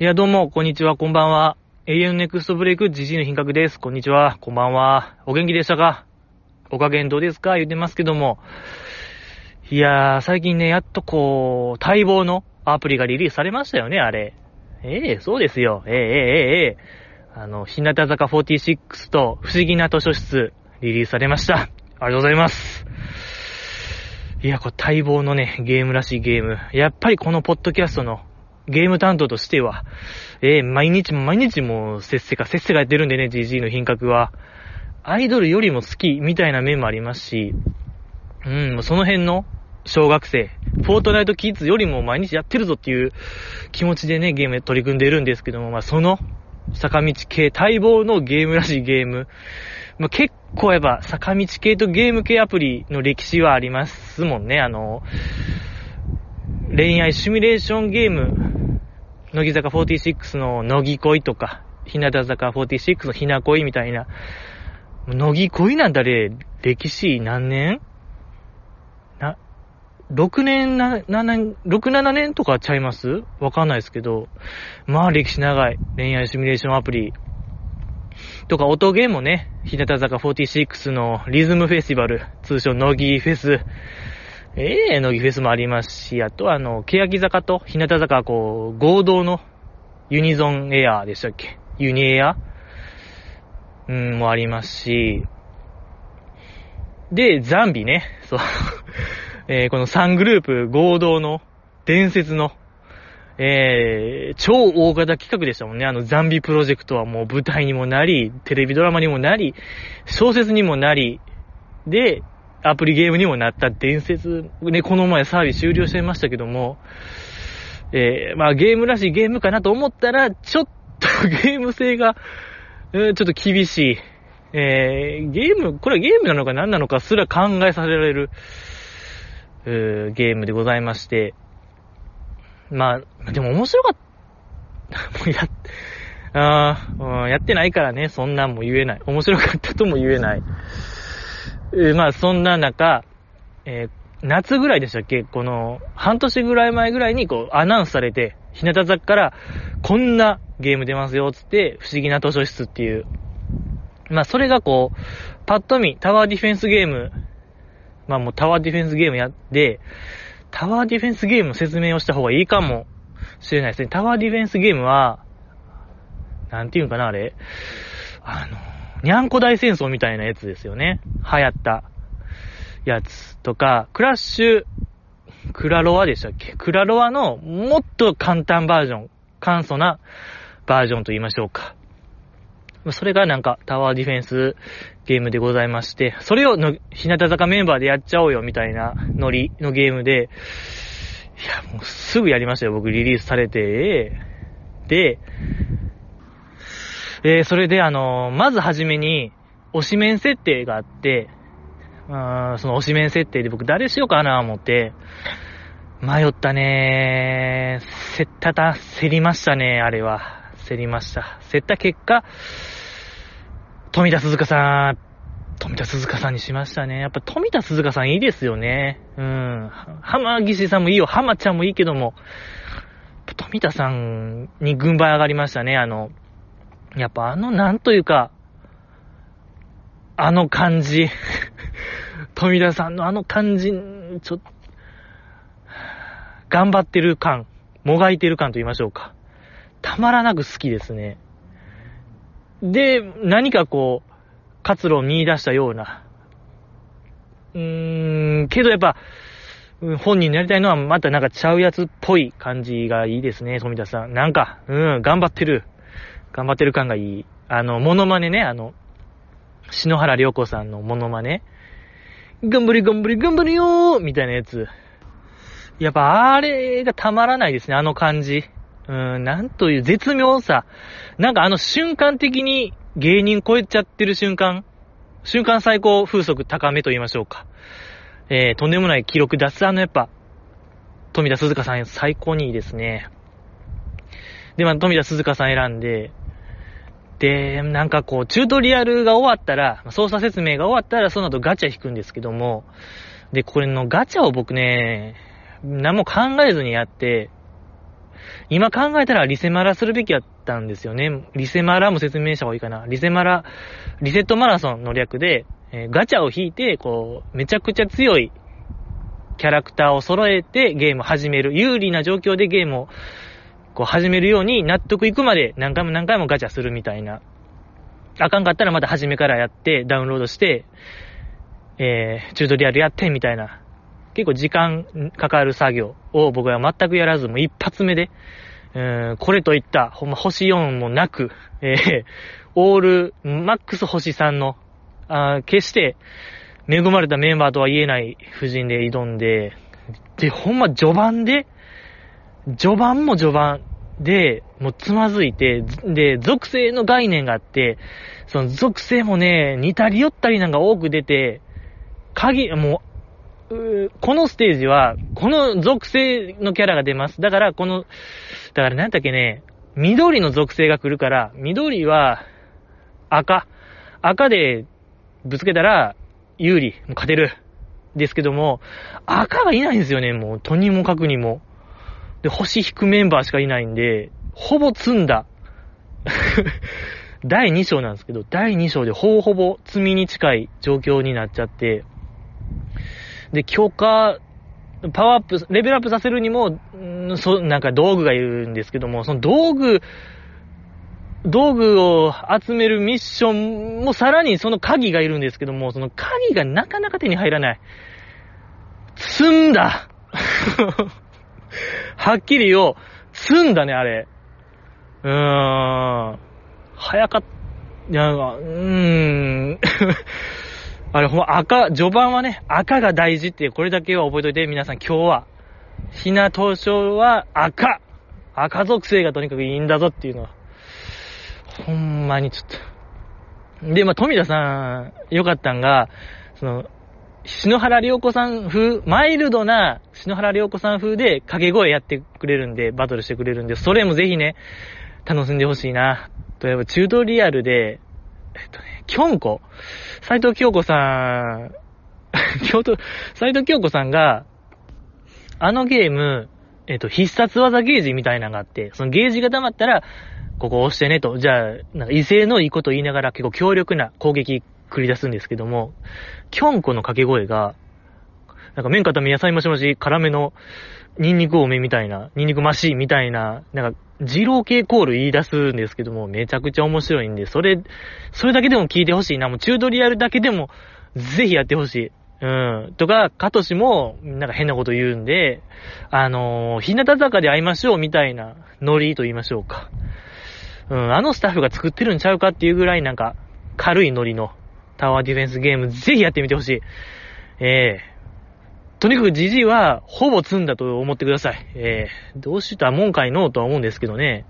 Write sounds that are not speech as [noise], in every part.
いや、どうも、こんにちは、こんばんは。永遠ネクストブレイク、ジジイの品格です。こんにちは、こんばんは。お元気でしたか？お加減どうですか？言ってますけども。いやー、最近ね、やっとこう、待望のアプリがリリースされましたよね、あれ。ええそうですよ。ええええええあの、日向坂46と不思議な図書室、リリースされました。ありがとうございます。いや、これ待望のね、ゲームらしいゲーム。やっぱりこのポッドキャストのゲーム担当としては、えー、毎日も毎日もせっせかせっせかやってるんでね、GG の品格は。アイドルよりも好きみたいな面もありますし、うん、その辺の小学生、フォートナイトキッズよりも毎日やってるぞっていう気持ちでね、ゲーム取り組んでるんですけども、まあその坂道系待望のゲームらしいゲーム。まあ、結構やっぱ坂道系とゲーム系アプリの歴史はありますもんね。あの、恋愛シミュレーションゲーム、乃木坂46の乃木恋とか、日向坂46のひな恋みたいな、乃木恋なんてあれ、歴史何年？な、6年な、7年、6、7年とかちゃいます？わかんないですけど、まあ歴史長い。恋愛シミュレーションアプリ。とか、音ゲームもね、日向坂46のリズムフェスティバル、通称乃木フェス、ええ乃木フェスもありますし、あとはあの、欅坂と日向坂こう、合同のユニゾンエアーでしたっけ？ユニエア？うん、もありますし、で、ザンビね、そう。[laughs] えーこの3グループ合同の伝説の、えー、超大型企画でしたもんね。あの、ザンビプロジェクトはもう舞台にもなり、テレビドラマにもなり、小説にもなり、で、アプリゲームにもなった伝説、ね、この前サービス終了してましたけども、えー、まあゲームらしいゲームかなと思ったら、ちょっと [laughs] ゲーム性が、えーちょっと厳しい。えー、ゲーム、これはゲームなのか何なのかすら考えさせられる、えーゲームでございまして、まあ、でも面白かった。[laughs] もうや、あうんやってないからね、そんなんも言えない。面白かったとも言えない。えーまあ、そんな中、えー夏ぐらいでしたっけ？この、半年ぐらい前ぐらいに、こう、アナウンスされて、日向坂から、こんなゲーム出ますよ、つって、不思議な図書室っていう。まあ、それがこう、パッと見、タワーディフェンスゲーム、まあもうタワーディフェンスゲームやって、タワーディフェンスゲームの説明をした方がいいかもしれないですね。タワーディフェンスゲームは、なんていうんかな、あれ。あの、にゃんこ大戦争みたいなやつですよね。流行ったやつとか、クラッシュ、クラロワでしたっけ？クラロワのもっと簡単バージョン、簡素なバージョンと言いましょうか。それがなんかタワーディフェンスゲームでございまして、それをの日向坂メンバーでやっちゃおうよみたいなノリのゲームで、いや、もうすぐやりましたよ、僕リリースされて。で、えーそれであのーまずはじめに、推し面設定があって、うーんその推し面設定で僕誰しようかな思って、迷ったねー。せったた、競りましたね、あれは。競りました。競った結果、富田鈴香さん、富田鈴香さんにしましたね。やっぱ富田鈴香さんいいですよね。うん。浜岸さんもいいよ。浜ちゃんもいいけども、富田さんに軍配上がりましたね。あの、やっぱあの、なんというか、あの感じ。[laughs] 富田さんのあの感じ、ちょっと、頑張ってる感、もがいてる感と言いましょうか。たまらなく好きですね。で、何かこう、活路を見出したような。うーん、けどやっぱ、本人になりたいのはまたなんかちゃうやつっぽい感じがいいですね、富田さん。なんか、うん、頑張ってる。頑張ってる感がいい。あの、モノマネね、あの、篠原涼子さんのモノマネ。頑張り頑張り頑張りよーみたいなやつ。やっぱあれがたまらないですね、あの感じ。うーん、なんという絶妙さ。なんかあの瞬間的に芸人超えちゃってる瞬間。瞬間最高風速高めと言いましょうか。えー、とんでもない記録出すあのやっぱ、富田鈴香さん最高にいいですね。で、まあ、富田鈴香さん選んで、で、なんかこう、チュートリアルが終わったら、操作説明が終わったら、その後ガチャ引くんですけども、で、これのガチャを僕ね、何も考えずにやって、今考えたらリセマラするべきやったんですよね。リセマラも説明した方がいいかな。リセマラ、リセットマラソンの略で、えー、ガチャを引いて、こう、めちゃくちゃ強いキャラクターを揃えてゲームを始める。有利な状況でゲームをこう始めるように納得いくまで何回も何回もガチャするみたいな。あかんかったらまた初めからやって、ダウンロードして、えー、チュートリアルやってみたいな。結構時間かかる作業を僕は全くやらず、もう一発目で、うん、これといった、ほんま星4もなく、えー、オール、マックス星3の、あ決して恵まれたメンバーとは言えない布陣で挑んで、で、ほんま序盤で、序盤も序盤で、もうつまずいて、で、属性の概念があって、その属性もね、似たり寄ったりなんか多く出て、鍵、もう、このステージは、この属性のキャラが出ます。だから、この、だからなんだっけね、緑の属性が来るから、緑は赤。赤でぶつけたら有利。もう勝てる。ですけども、赤がいないんですよね、もう。とにもかくにも。で、星引くメンバーしかいないんで、ほぼ積んだ。[laughs] 第2章なんですけど、第2章でほぼほぼ積みに近い状況になっちゃって、で、強化、パワーアップ、レベルアップさせるにも、んそ、なんか道具がいるんですけども、その道具、道具を集めるミッションもさらにその鍵がいるんですけども、その鍵がなかなか手に入らない。積んだはっきり言おう。積んだね、あれ。うーん。早かった。いや、うーん。[laughs] あれ、ほんま赤、序盤はね、赤が大事っていう、これだけは覚えといて、皆さん今日は。ひな東証は赤。赤属性がとにかくいいんだぞっていうのは。ほんまにちょっと。で、まあ、富田さん、よかったんが、その、篠原涼子さん風、マイルドな篠原涼子さん風で掛け声やってくれるんで、バトルしてくれるんで、それもぜひね、楽しんでほしいな。例えば、チュートリアルで、えっとね、京子。斎藤京子さん、[laughs] 京都、斎藤京子さんが、あのゲーム、えっと、必殺技ゲージみたいなのがあって、そのゲージが溜まったら、ここ押してねと、じゃあ、なんか威勢のいいこと言いながら結構強力な攻撃繰り出すんですけども、キョンコの掛け声が、なんか麺固め野菜もしもし、辛めのニンニク多めみたいな、ニンニクマシみたいな、なんか、二郎系コール言い出すんですけども、めちゃくちゃ面白いんで、それ、それだけでも聞いてほしいな。もうチュートリアルだけでも、ぜひやってほしい。うん。とか、カトシも、なんか変なこと言うんで、あのー、日向坂で会いましょうみたいなノリと言いましょうか。うん、あのスタッフが作ってるんちゃうかっていうぐらいなんか、軽いノリのタワーディフェンスゲーム、ぜひやってみてほしい。ええー、とにかくジジイは、ほぼ積んだと思ってください。ええー、どうしたもんかいのとは思うんですけどね。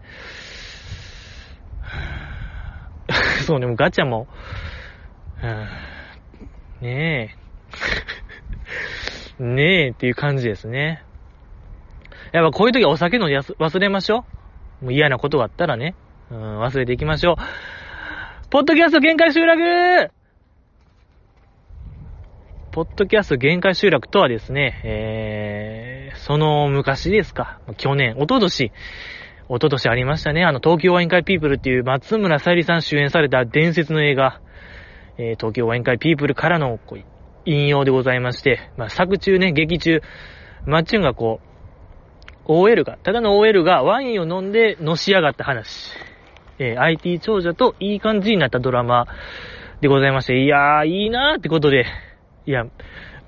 [laughs] そうね、もうガチャも、ねえ。[laughs] ねえっていう感じですね。やっぱこういう時はお酒のやす忘れましょう。もう嫌なことがあったらね。うん、忘れていきましょう。ポッドキャスト限界集落ポッドキャスト限界集落とはですね、えー、その昔ですか、去年、おととし、おととしありましたね、あの、東京ワイン会ピープルっていう松村さゆりさん主演された伝説の映画、えー、東京ワイン会ピープルからの引用でございまして、まあ、作中ね、劇中、マッチュンがこう、OL が、ただの OL がワインを飲んでのし上がった話。えー、IT 長者といい感じになったドラマでございまして、いやー、いいなーってことで、いや、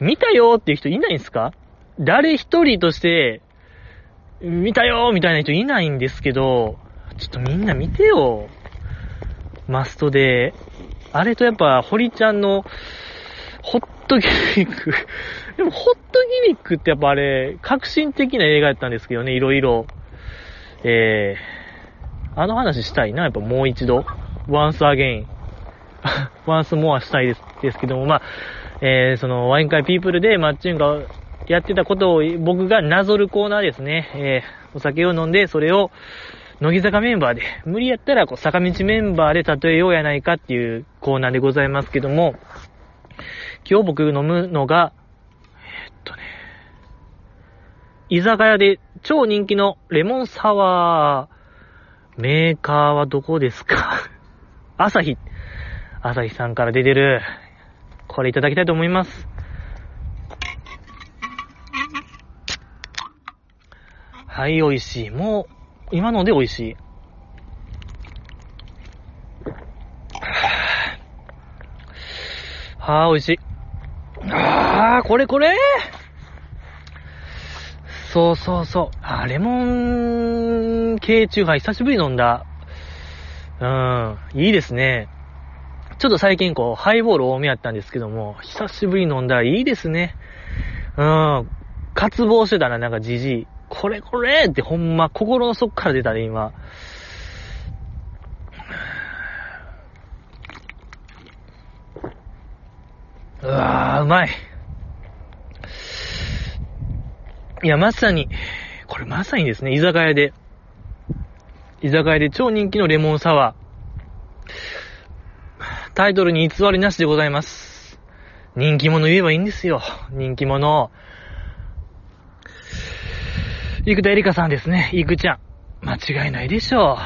見たよーっていう人いないんすか？誰一人として、見たよーみたいな人いないんですけど、ちょっとみんな見てよ。マストで。あれとやっぱ、堀ちゃんの、ホットギミック [laughs] でも、ホットギミックってやっぱあれ、革新的な映画やったんですけどね、いろいろ。えー、あの話したいな、やっぱもう一度。once again. [laughs] once more したいです、ですけども、まあ、えー、その、ワイン会ピープルでマッチンがやってたことを僕がなぞるコーナーですね。えー、お酒を飲んで、それを、乃木坂メンバーで、無理やったら、こう、坂道メンバーで例えようやないかっていうコーナーでございますけども、今日僕飲むのが、えー、っとね、居酒屋で超人気のレモンサワー。メーカーはどこですか？[laughs] 朝日。朝日さんから出てる。これいただきたいと思います。はい、美味しい。もう、今ので美味しい。はあ、美味しい。ああ、これこれそうそうそう。あ、レモン系チューハイ久しぶり飲んだ。うん、いいですね。ちょっと最近こう、ハイボール多めやったんですけども、久しぶり飲んだらいいですね。うん、渇望してたな、なんかじじい。これこれってほんま心の底から出たね、今。うわー、うまい。いや、まさに、これまさにですね、居酒屋で、居酒屋で超人気のレモンサワー。タイトルに偽りなしでございます。人気者言えばいいんですよ。人気者。生田エリカさんですね。生ちゃん。間違いないでしょ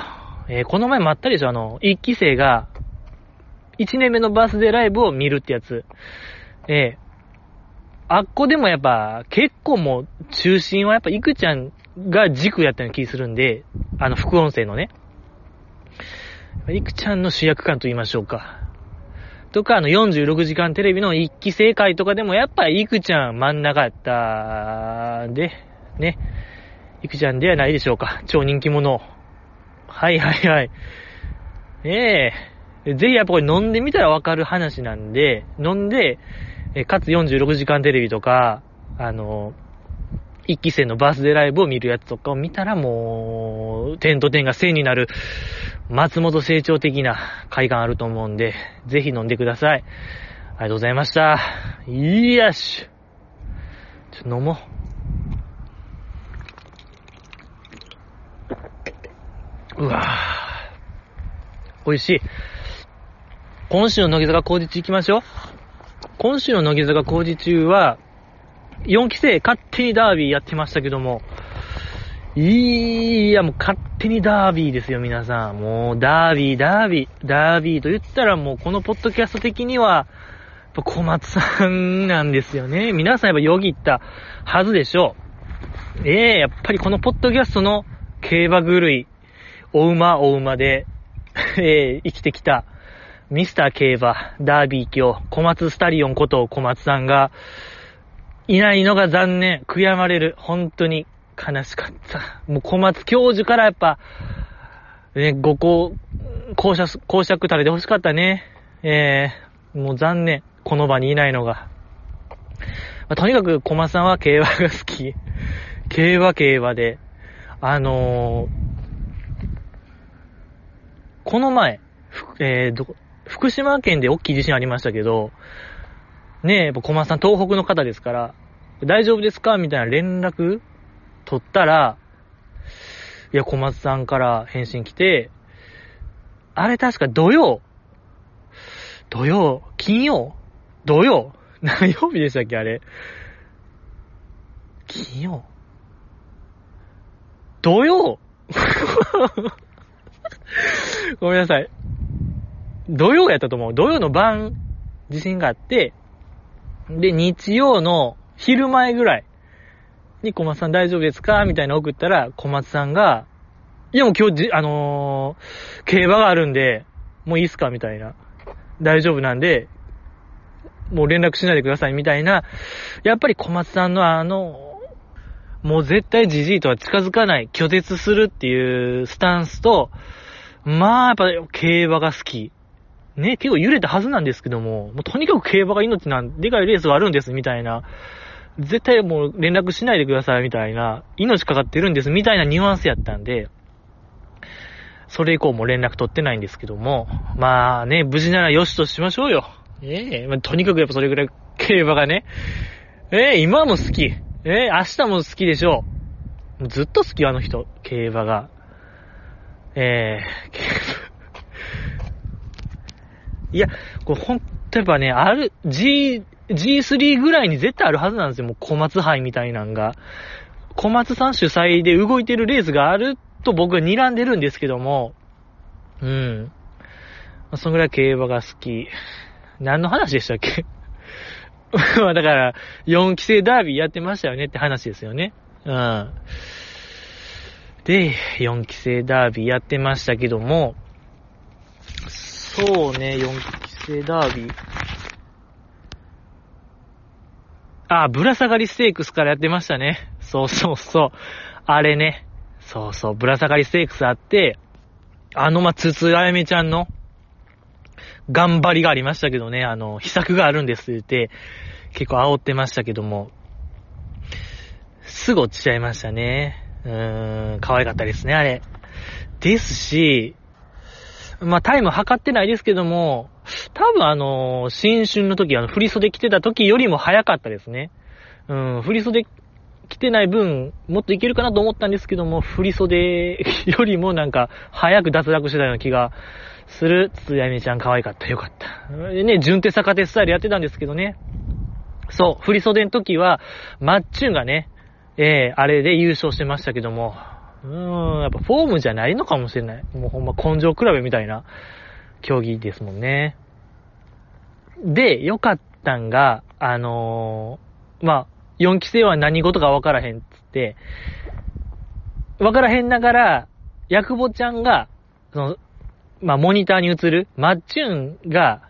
う。えー、この前もあったでしょあの、一期生が、一年目のバースデーライブを見るってやつ。えー、あっこでもやっぱ、結構もう、中心はやっぱ、いくちゃんが軸やったような気するんで、あの、副音声のね。いくちゃんの主役感と言いましょうか。とか、あの、46時間テレビの一期生会とかでも、やっぱ、いくちゃん真ん中やったで、ね。いくちゃんではないでしょうか。超人気者。はいはいはい。ええぜひやっぱこれ飲んでみたらわかる話なんで、飲んで、えかつ46時間テレビとか、あの、一期生のバースデーライブを見るやつとかを見たらもう、点と点が線になる、松本成長的な快感あると思うんで、ぜひ飲んでください。ありがとうございました。いやし。ちょっと飲もう。うわぁ。美味しい。今週の乃木坂工事中行きましょう。今週の乃木坂工事中は、4期生勝手にダービーやってましたけども、いや、もう勝手にダービーですよ、皆さん。もう、ダービー、ダービー、ダービーと言ったらもう、このポッドキャスト的には、小松さんなんですよね。皆さんやっぱよぎったはずでしょう。ええー、やっぱりこのポッドキャストの競馬狂い、お馬お馬で、[laughs] えー、生きてきた、ミスター競馬、ダービー卿、小松スタリオンこと小松さんが、いないのが残念、悔やまれる、本当に悲しかった。もう小松教授からやっぱ、ね、ご校、公爵、公爵垂れて欲しかったね。えー、もう残念、この場にいないのが。まあ、とにかく小松さんは競馬が好き。競馬競馬で、あのー、この前、えー、ど、福島県で大きい地震ありましたけど、ねえ、やっぱ小松さん東北の方ですから、大丈夫ですか？みたいな連絡取ったら、いや、小松さんから返信来て、あれ確か土曜、土曜、金曜土曜 [laughs] 何曜日でしたっけあれ。金曜土曜 [laughs] ごめんなさい。土曜やったと思う。土曜の晩、地震があって、で、日曜の昼前ぐらいに小松さん大丈夫ですか？みたいな送ったら、小松さんが、いやもう今日じ、あのー、競馬があるんで、もういいっすか？みたいな。大丈夫なんで、もう連絡しないでくださいみたいな。やっぱり小松さんのあの、もう絶対じじいとは近づかない、拒絶するっていうスタンスと、まあ、やっぱ競馬が好き。ね、結構揺れたはずなんですけども、もうとにかく競馬が命なん、でかいレースがあるんです、みたいな。絶対もう連絡しないでください、みたいな。命かかってるんです、みたいなニュアンスやったんで、それ以降も連絡取ってないんですけども、まあね、無事ならよしとしましょうよ。ええー、まあ、とにかくやっぱそれぐらい競馬がね、ええー、今も好き。ええー、明日も好きでしょう。ずっと好き、あの人、競馬が。えー、競馬いや、これほんとやっぱね、ある、G、G3 ぐらいに絶対あるはずなんですよ。もう小松杯みたいなんが。小松さん主催で動いてるレースがあると僕は睨んでるんですけども、うん。そんぐらい競馬が好き。何の話でしたっけ？[laughs] まあだから、4期生ダービーやってましたよねって話ですよね。うん。で、4期生ダービーやってましたけども、そうね、4期生ダービー。あ、ぶら下がりステークスからやってましたね。そうそうそう。あれね。そうそう、ぶら下がりステークスあって、あの、ま、つつあやめちゃんの、頑張りがありましたけどね、あの、秘策があるんですって、って結構煽ってましたけども、すぐ落ちちゃいましたね。うーん、可愛かったですね、あれ。ですし、まあ、タイム測ってないですけども、多分あの、新春の時、あの、振袖着てた時よりも早かったですね。うん、振袖着てない分、もっといけるかなと思ったんですけども、振袖よりもなんか、早く脱落してたような気がする。つやめちゃん可愛かった。よかった。でね、順手逆手スタイルやってたんですけどね。そう、振袖の時は、マッチュンがね、えー、あれで優勝してましたけども、うーん、やっぱフォームじゃないのかもしれない。もうほんま根性比べみたいな競技ですもんね。で、良かったんが、あのー、まあ、4期生は何事か分からへんっつって、分からへんながら、ヤクボちゃんが、その、まあ、モニターに映る、マッチュンが、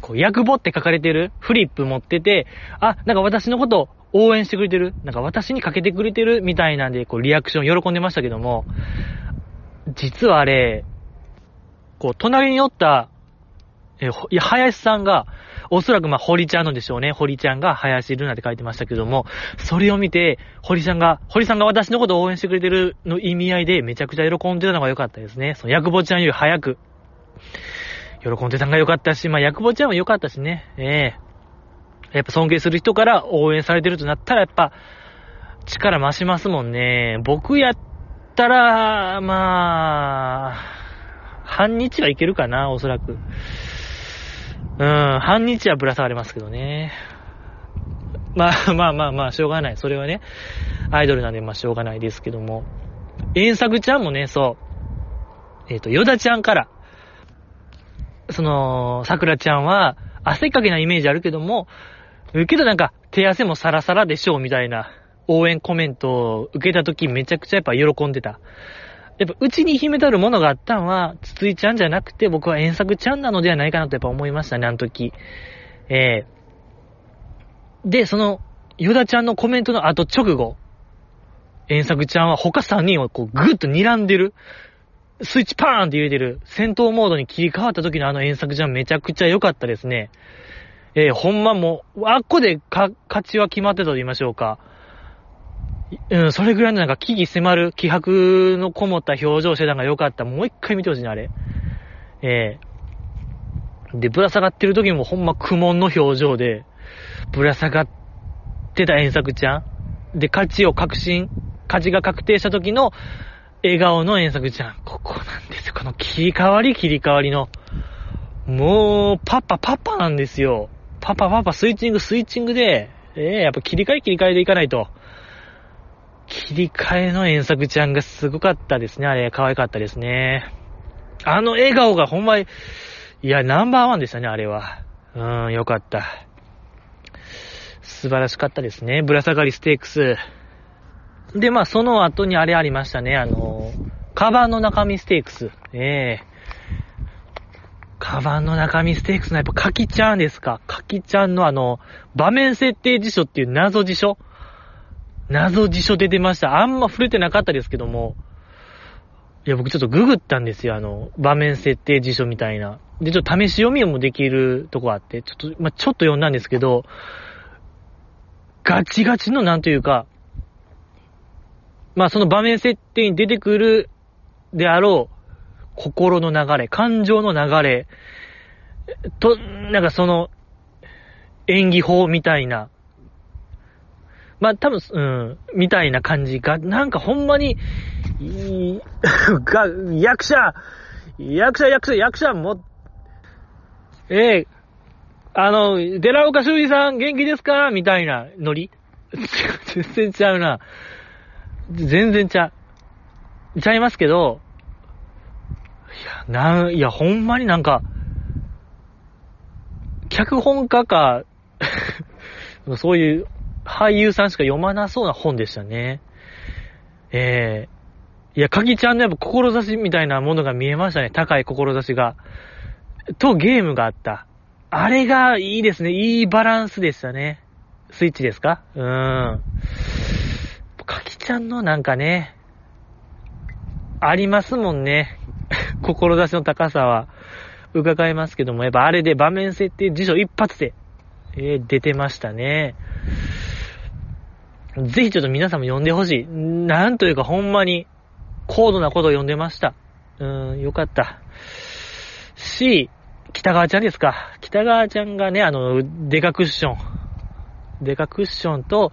こう、ヤクボって書かれてるフリップ持ってて、あ、なんか私のこと応援してくれてる？なんか私にかけてくれてる？みたいなんで、こう、リアクション喜んでましたけども、実はあれ、こう、隣におった、え、いや、林さんが、おそらくまあ、堀ちゃんのでしょうね。堀ちゃんが林ルナって書いてましたけども、それを見て、堀さんが、堀さんが私のことを応援してくれてるの意味合いでめちゃくちゃ喜んでたのが良かったですね。その、ヤクボちゃんより早く、喜んでたのが良かったし、まあ、ヤクボちゃんは良かったしね。ええやっぱ尊敬する人から応援されてるとなったら、やっぱ、力増しますもんね。僕やったら、まあ、半日はいけるかな、おそらく。うん、半日はぶら下がれますけどね。まあまあまあまあ、しょうがない。それはね、アイドルなんでまあしょうがないですけども。遠作ちゃんもね、そう。えっ、ー、と、ヨダちゃんから、その、桜ちゃんは、汗かけなイメージあるけども、けどなんか、手汗もサラサラでしょうみたいな応援コメントを受けたときめちゃくちゃやっぱ喜んでた。やっぱ、うちに秘めたるものがあったんは、つついちゃんじゃなくて、僕は遠作ちゃんなのではないかなとやっぱ思いましたね、あの時。えー、で、その、ヨダちゃんのコメントの後直後、遠作ちゃんは他3人をこう、ぐっと睨んでる。スイッチパーンって入れてる。戦闘モードに切り替わった時のあの遠作ちゃんめちゃくちゃ良かったですね。えー、ほんまもう、あっこでか、勝ちは決まってたと言いましょうか。うん、それぐらいのなんか危機迫る気迫のこもった表情してたのが良かった。もう一回見てほしいな、あれ。えー、で、ぶら下がってる時もほんま苦悶の表情で、ぶら下がってた遠作ちゃん。で、勝ちを確信、勝ちが確定した時の笑顔の遠作ちゃん。ここなんですよ。この切り替わり切り替わりの。もう、パパパパなんですよ。パパパパスイッチングスイッチングで、えー、やっぱ切り替え切り替えでいかないと。切り替えの遠作ちゃんがすごかったですね。あれ、可愛かったですね。あの笑顔がほんまに、いや、ナンバーワンでしたね、あれは。うん、よかった。素晴らしかったですね。ぶら下がりステークス。で、まあ、その後にあれありましたね。あの、カバンの中身ステークス。ええー、カバンの中身ステークスのやっぱカキちゃんですか？カキちゃんのあの、場面設定辞書っていう謎辞書？謎辞書出てました。あんま触れてなかったですけども、いや、僕ちょっとググったんですよ。あの、場面設定辞書みたいな。で、ちょっと試し読みもできるとこあって、ちょっと、まあ、ちょっと読んだんですけど、ガチガチのなんというか、まあ、その場面設定に出てくるであろう、心の流れ、感情の流れ、と、なんかその、演技法みたいなまあ、多分、うん、みたいな感じが、なんかほんまに、いが、[laughs] 役者、役者、役者、役者も、ええー、あの、寺岡修司さん元気ですか？みたいなノリ [laughs] 全然ちゃうな。全然ちゃう。ちゃいますけど、なん、いや、ほんまになんか、脚本家か、[laughs] そういう俳優さんしか読まなそうな本でしたね。ええー、いや、かぎちゃんのやっぱ志みたいなものが見えましたね。高い志が。と、ゲームがあった。あれがいいですね。いいバランスでしたね。スイッチですか？うーん。かきちゃんのなんかね、ありますもんね。[laughs] 志の高さは伺いますけども、やっぱあれで場面設定辞書一発で、えー、出てましたね。ぜひちょっと皆さんも読んでほしい。なんというかほんまに高度なことを読んでました。うん、よかった。し、北川ちゃんですか。北川ちゃんがね、あの、デカクッション。デカクッションと、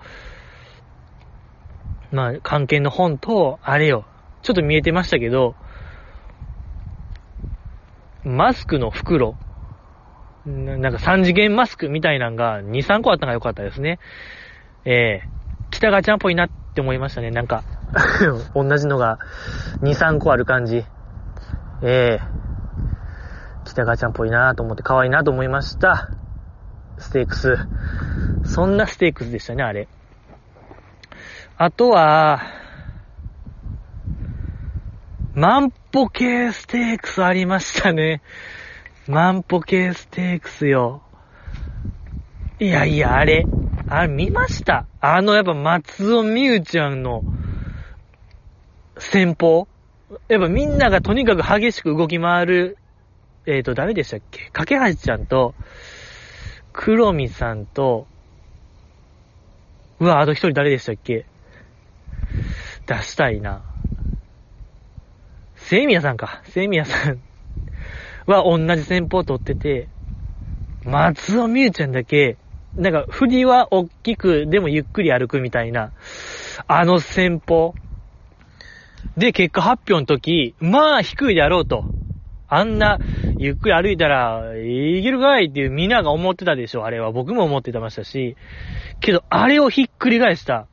まあ、関係の本と、あれよ。ちょっと見えてましたけど、マスクの袋。なんか3次元マスクみたいなのが2、3個あったのが良かったですね。ええー、北川ちゃんっぽいなって思いましたね。なんか [laughs] 同じのが2、3個ある感じ。ええー、北川ちゃんっぽいなと思って可愛いなと思いました。ステークス。そんなステークスでしたね、あれ。あとは、万歩計ステークスありましたね。万歩計ステークスよ。いやいや、あれ、あれ見ました？あのやっぱ松尾美優ちゃんの戦法？やっぱみんながとにかく激しく動き回る、えっ、ー、と、誰でしたっけ？架橋ちゃんと、黒見さんと、うわ、あと一人誰でしたっけ？出したいな。セイミヤさんか。セミヤさんは同じ戦法を取ってて、松尾美優ちゃんだけ、なんか、振りは大きく、でもゆっくり歩くみたいな、あの戦法。で、結果発表の時、まあ低いであろうと。あんな、ゆっくり歩いたら、いけるかいっていうみんなが思ってたでしょ、あれは。僕も思ってましたし。けど、あれをひっくり返した。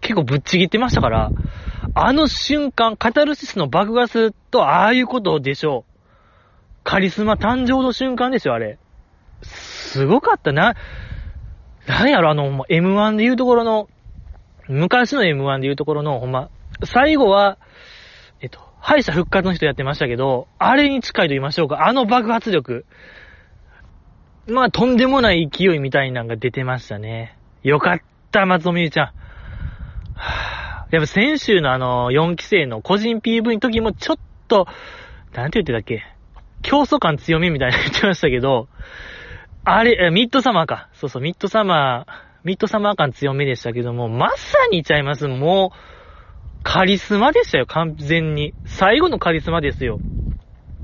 結構ぶっちぎってましたから、あの瞬間、カタルシスの爆発とああいうことでしょう。カリスマ誕生の瞬間ですよ、あれ。すごかったな。なんやろ、あの、M1 で言うところの、昔の M1 で言うところの、ほんま、最後は、えっと、敗者復活の人やってましたけど、あれに近いと言いましょうか。あの爆発力。まあ、とんでもない勢いみたいなのが出てましたね。よかった、松尾美優ちゃん。はぁやっぱ先週のあの、4期生の個人 PV の時もちょっと、なんて言ってたっけ？競争感強めみたいな言ってましたけど、あれ、ミッドサマーか。そうそう、ミッドサマー、ミッドサマー感強めでしたけども、まさにちゃいます。もう、カリスマでしたよ、完全に。最後のカリスマですよ。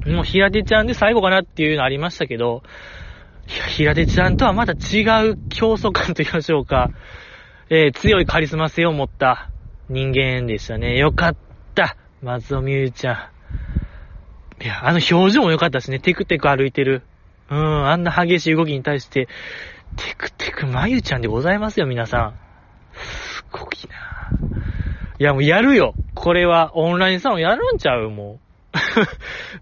もう、平手ちゃんで最後かなっていうのありましたけど、いや、平手ちゃんとはまた違う競争感と言いましょうか。えー、強いカリスマ性を持った人間でしたね。よかった。松尾美優ちゃん。いや、あの表情も良かったしね。テクテク歩いてる。うん、あんな激しい動きに対して、テクテクまゆちゃんでございますよ、皆さん。すごいな。いや、もうやるよ。これは、オンラインサロンやるんちゃうもう。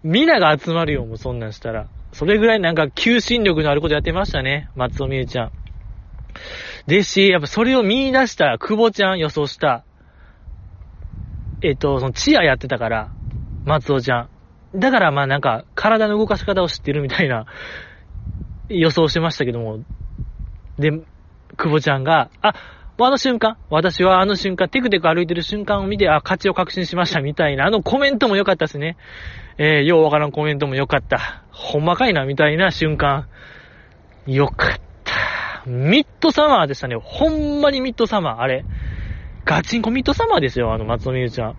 [laughs] みんなが集まるよ、もうそんなんしたら。それぐらいなんか、求心力のあることやってましたね。松尾美優ちゃん。ですし、やっぱそれを見出した久保ちゃん予想した。えっ、と、そのチアやってたから、松尾ちゃん。だからまあなんか、体の動かし方を知ってるみたいな予想してましたけども。で、久保ちゃんが、あ、あの瞬間、私はあの瞬間、テクテク歩いてる瞬間を見て、あ、勝ちを確信しましたみたいな、あのコメントも良かったですね。えー、ようわからんコメントも良かった。ほんまかいな、みたいな瞬間。良かった。ミッドサマーでしたね。ほんまにミッドサマー、あれ。ガチンコミッドサマーですよ、あの、松尾美優ちゃん。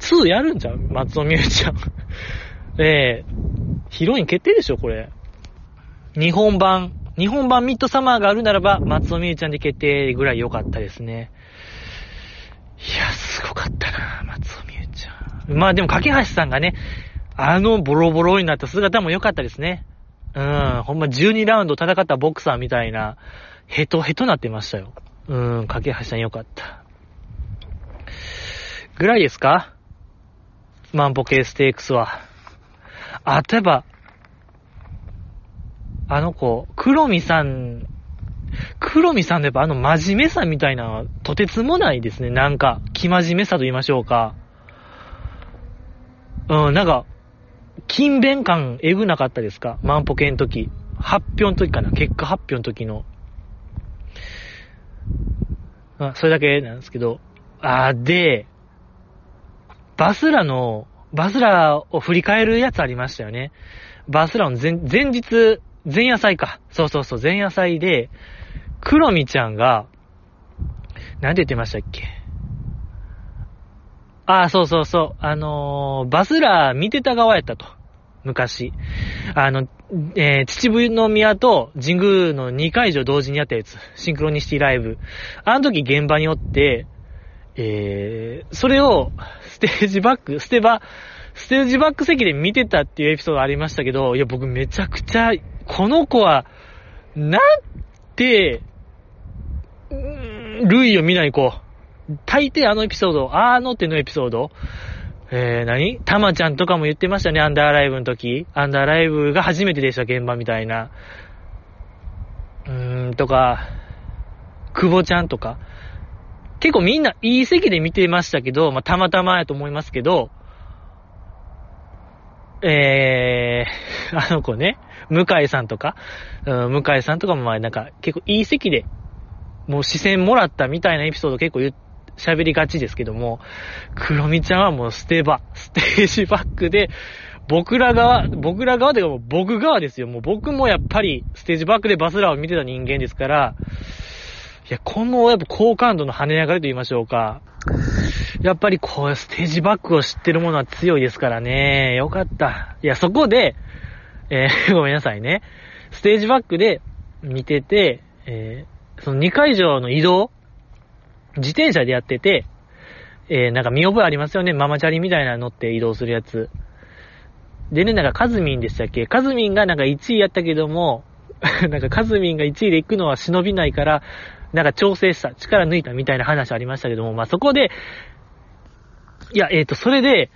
2やるんじゃん松尾美優ちゃん。[laughs] ええ、ヒロイン決定でしょ、これ。日本版、日本版ミッドサマーがあるならば、松尾美優ちゃんで決定ぐらい良かったですね。いや、すごかったな、松尾美優ちゃん。まあでも、架橋さんがね、あのボロボロになった姿も良かったですね。うん、ほんま12ラウンド戦ったボクサーみたいな、ヘトヘトなってましたよ。うん、架橋さんよかった。ぐらいですか？万歩計ステークスは。あ、例えば、あの子、黒見さん、黒見さんのやっぱあの真面目さみたいな、とてつもないですね。なんか、気真面目さと言いましょうか。うん、なんか、勤勉感えぐなかったですか？万歩計の時。発表の時かな？結果発表の時の。あ、それだけなんですけど。あ、で、バスラの、バスラを振り返るやつありましたよね。バスラの前、前日、前夜祭か。そうそうそう、前夜祭で、黒みちゃんが、なんて言ってましたっけ？ああ、そうそうそう。あのー、バスラ見てた側やったと。昔。あの、えー、秩父の宮と神宮の2会場同時にやったやつ。シンクロニシティライブ。あの時現場におって、えー、それを、ステージバック、ステバ、ステージバック席で見てたっていうエピソードありましたけど、いや、僕めちゃくちゃ、この子は、なんて、類を見ない子。大抵あのエピソード、あの手のエピソード、えー、何？たまちゃんとかも言ってましたね、アンダーライブの時。アンダーライブが初めてでした、現場みたいな。うーん、とか、久保ちゃんとか。結構みんないい席で見てましたけど、まあ、たまたまやと思いますけど、えー、あの子ね、向井さんとか、うん、向井さんとかもまなんか結構いい席で、もう視線もらったみたいなエピソード結構言っ喋りがちですけども、黒みちゃんはもうステバ、ステージバックで、僕ら側、僕ら側でもう僕側ですよ。もう僕もやっぱりステージバックでバスラーを見てた人間ですから、いや、このやっぱ好感度の跳ね上がりと言いましょうか。やっぱりこう、ステージバックを知ってる者は強いですからね。よかった。いや、そこで、えー、[laughs] ごめんなさいね。ステージバックで見てて、えー、その2会場の移動自転車でやってて、えー、なんか見覚えありますよね？ママチャリみたいなのって移動するやつ。でね、なんかカズミンでしたっけ？カズミンがなんか1位やったけども、[laughs] なんかカズミンが1位で行くのは忍びないから、なんか調整した、力抜いたみたいな話ありましたけども、まあ、そこで、いや、えっ、ー、と、それで、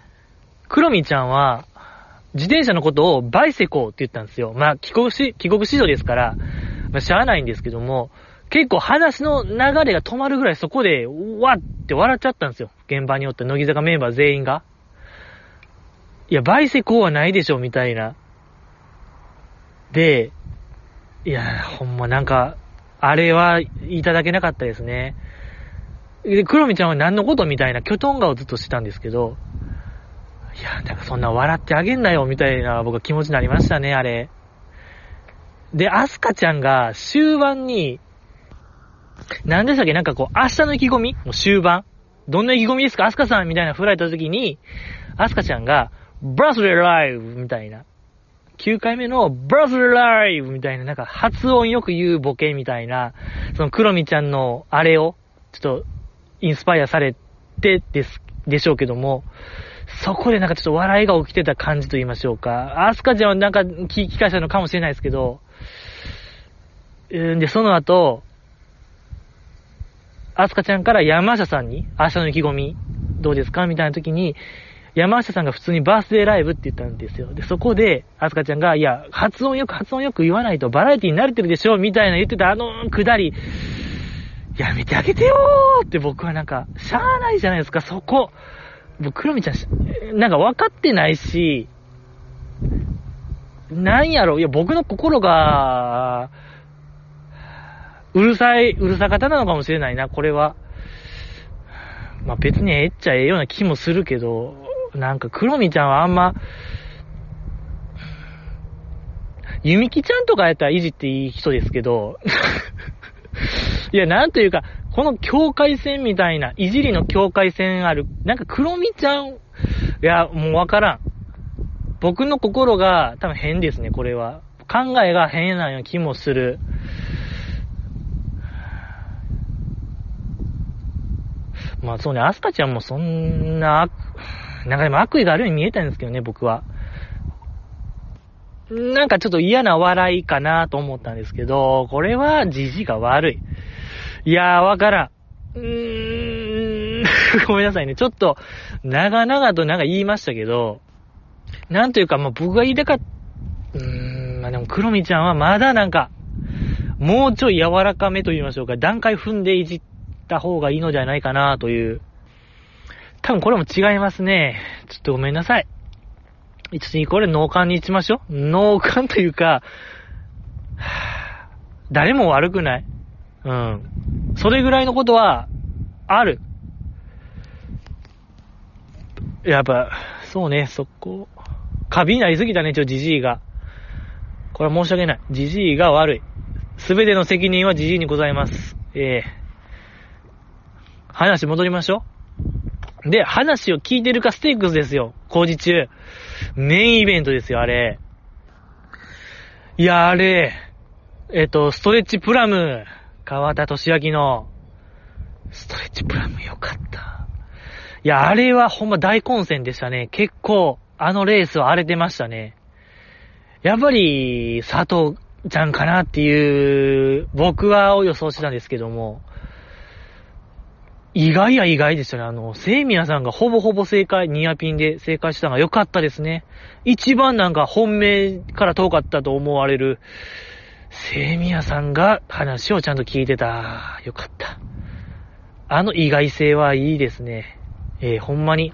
クロミちゃんは、自転車のことをバイセコーって言ったんですよ。まあ、帰国し、帰国子女ですから、まあ、しゃあないんですけども、結構話の流れが止まるぐらいそこで、わって笑っちゃったんですよ。現場によって、乃木坂メンバー全員が。いや、バイセコーはないでしょ、みたいな。で、いや、ほんまなんか、あれはいただけなかったですね。で、クロミちゃんは何のことみたいな、キョトン顔ずっとしてたんですけど、いや、なんかそんな笑ってあげんなよ、みたいな僕は気持ちになりましたね、あれ。で、アスカちゃんが終盤に、なんでしたっけ？なんかこう、明日の意気込み？もう終盤。どんな意気込みですか？アスカさんみたいな振られた時に、アスカちゃんが、ブラスレライブみたいな。9回目のブラスレライブみたいな、なんか発音よく言うボケみたいな、そのクロミちゃんのあれを、ちょっと、インスパイアされてです、でしょうけども、そこでなんかちょっと笑いが起きてた感じと言いましょうか。アスカちゃんはなんか聞き返したのかもしれないですけど、うんで、その後、アスカちゃんから山下さんに、明日の意気込み、どうですか？みたいな時に、山下さんが普通にバースデーライブって言ったんですよ。で、そこで、アスカちゃんが、いや、発音よく発音よく言わないとバラエティに慣れてるでしょみたいな言ってたあのくだり、やめてあげてよーって僕はなんか、しゃーないじゃないですか、そこ。僕、クロミちゃん、なんか分かってないし、なんやろ、いや、僕の心が、うるさい、うるさ方なのかもしれないな、これは。まあ、別にええっちゃええような気もするけど、なんか、クロミちゃんはあんま、ユミキちゃんとかやったらいじっていい人ですけど、[laughs] いや、なんというか、この境界線みたいな、いじりの境界線ある、なんか、クロミちゃん、いや、もうわからん。僕の心が多分変ですね、これは。考えが変なような気もする。まあそうね、アスカちゃんもそんな、なんかでも悪意があるように見えたんですけどね、僕は。なんかちょっと嫌な笑いかなと思ったんですけど、これはじじが悪い。いやー、わからん。うーん。[laughs] ごめんなさいね。ちょっと、長々となんか言いましたけど、なんというか、まあ、僕が言いたかった、うーん、まあ、でも、黒みちゃんはまだなんか、もうちょい柔らかめと言いましょうか、段階踏んでいじった方がいいのではないかなという。多分これも違いますね。ちょっとごめんなさい。一応これ脳幹に行きましょう。脳幹というか、誰も悪くない。うん。それぐらいのことは、ある。やっぱ、そうね、そこ。過敏になりすぎたね、ちょ、じじいが。これは申し訳ない。じじいが悪い。すべての責任はじじいにございます。ええー、話戻りましょう。で、話を聞いてるかステークスですよ。工事中。メインイベントですよ、あれ。いや、あれ、えっ、と、ストレッチプラム、川田俊明の、ストレッチプラムよかった。いや、あれはほんま大混戦でしたね。結構、あのレースは荒れてましたね。やっぱり、佐藤ちゃんかなっていう、僕は予想してたんですけども、意外や意外でしたね。あの、セイミヤさんがほぼほぼ正解、ニアピンで正解したのが良かったですね。一番なんか本命から遠かったと思われる、セイミヤさんが話をちゃんと聞いてた。よかった。あの意外性はいいですね。えー、ほんまに、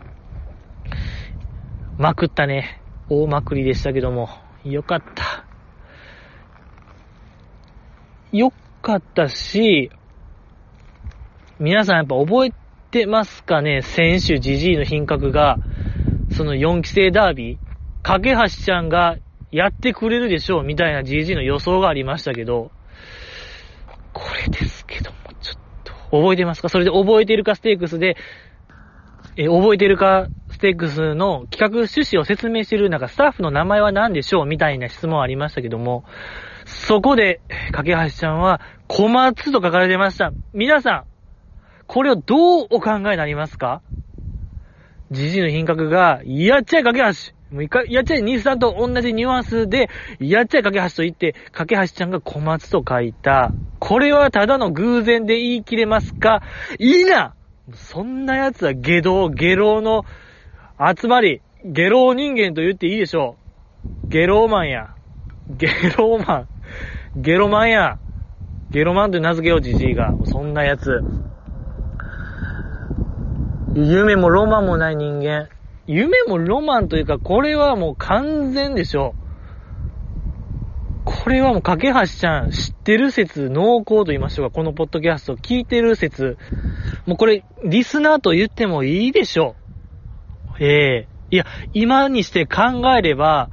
まくったね。大まくりでしたけども、よかった。よかったし、皆さんやっぱ覚えてますかね？選手ジジイの品格が、その4期生ダービー、架橋ちゃんがやってくれるでしょう。みたいな GG の予想がありましたけど、これですけども、ちょっと、覚えてますか？それで覚えてるかステークスで、え、覚えてるかステークスの企画趣旨を説明してる、なんかスタッフの名前は何でしょう？みたいな質問ありましたけども、そこで、架橋ちゃんは、小松と書かれてました。皆さん、これをどうお考えになりますか？じじいの品格が、やっちゃえ架け橋もう一回、やっちゃえ兄さんと同じニュアンスで、やっちゃえ架け橋と言って、架け橋ちゃんが小松と書いた。これはただの偶然で言い切れますか？いいなそんな奴は下道、下郎の集まり、下郎人間と言っていいでしょう。下郎マンや。ゲロマン。ゲロマンや。ゲロマンって名付けよう、じじいが。そんなやつ。夢もロマンもない人間。夢もロマンというか、これはもう完全でしょ。これはもう、架橋ちゃん、知ってる説、濃厚と言いましょうか、このポッドキャスト、聞いてる説。もうこれ、リスナーと言ってもいいでしょう。ええー、いや、今にして考えれば、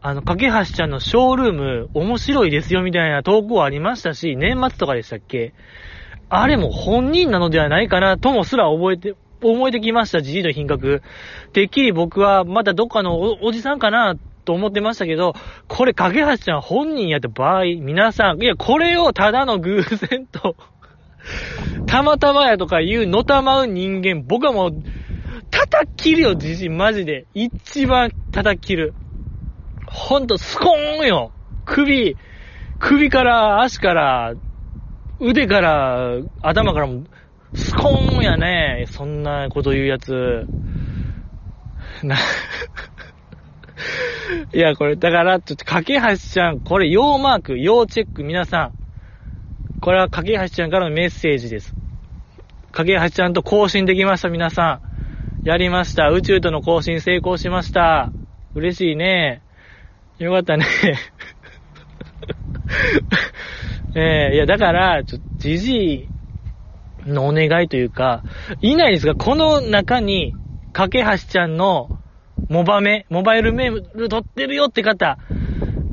あの、架橋ちゃんのショールーム、面白いですよ、みたいな投稿ありましたし、年末とかでしたっけ？あれも本人なのではないかな、ともすら覚えて、思えてきました、じじいの品格。てっきり僕は、またどっかのおじさんかな、と思ってましたけど、これ、架橋ちゃん本人やった場合、皆さん、いや、これをただの偶然とたまたまやとか言う、のたまう人間、僕はもう、叩き切るよ、じじい、マジで。一番叩き切る。ほんと、スコーンよ首、首から足から、腕から、頭からも、スコーンやね。そんなこと言うやつ。な、[laughs] いや、これ、だから、ちょっと、架橋ちゃん、これ、要マーク、要チェック、皆さん。これは、架橋ちゃんからのメッセージです。架橋ちゃんと更新できました、皆さん。やりました。宇宙との更新成功しました。嬉しいね。よかったね。え [laughs] えー、いや、だから、ちょっと、じじいのお願いというか、いないですが、この中に、架橋ちゃんの、モバメ、モバイルメール撮ってるよって方、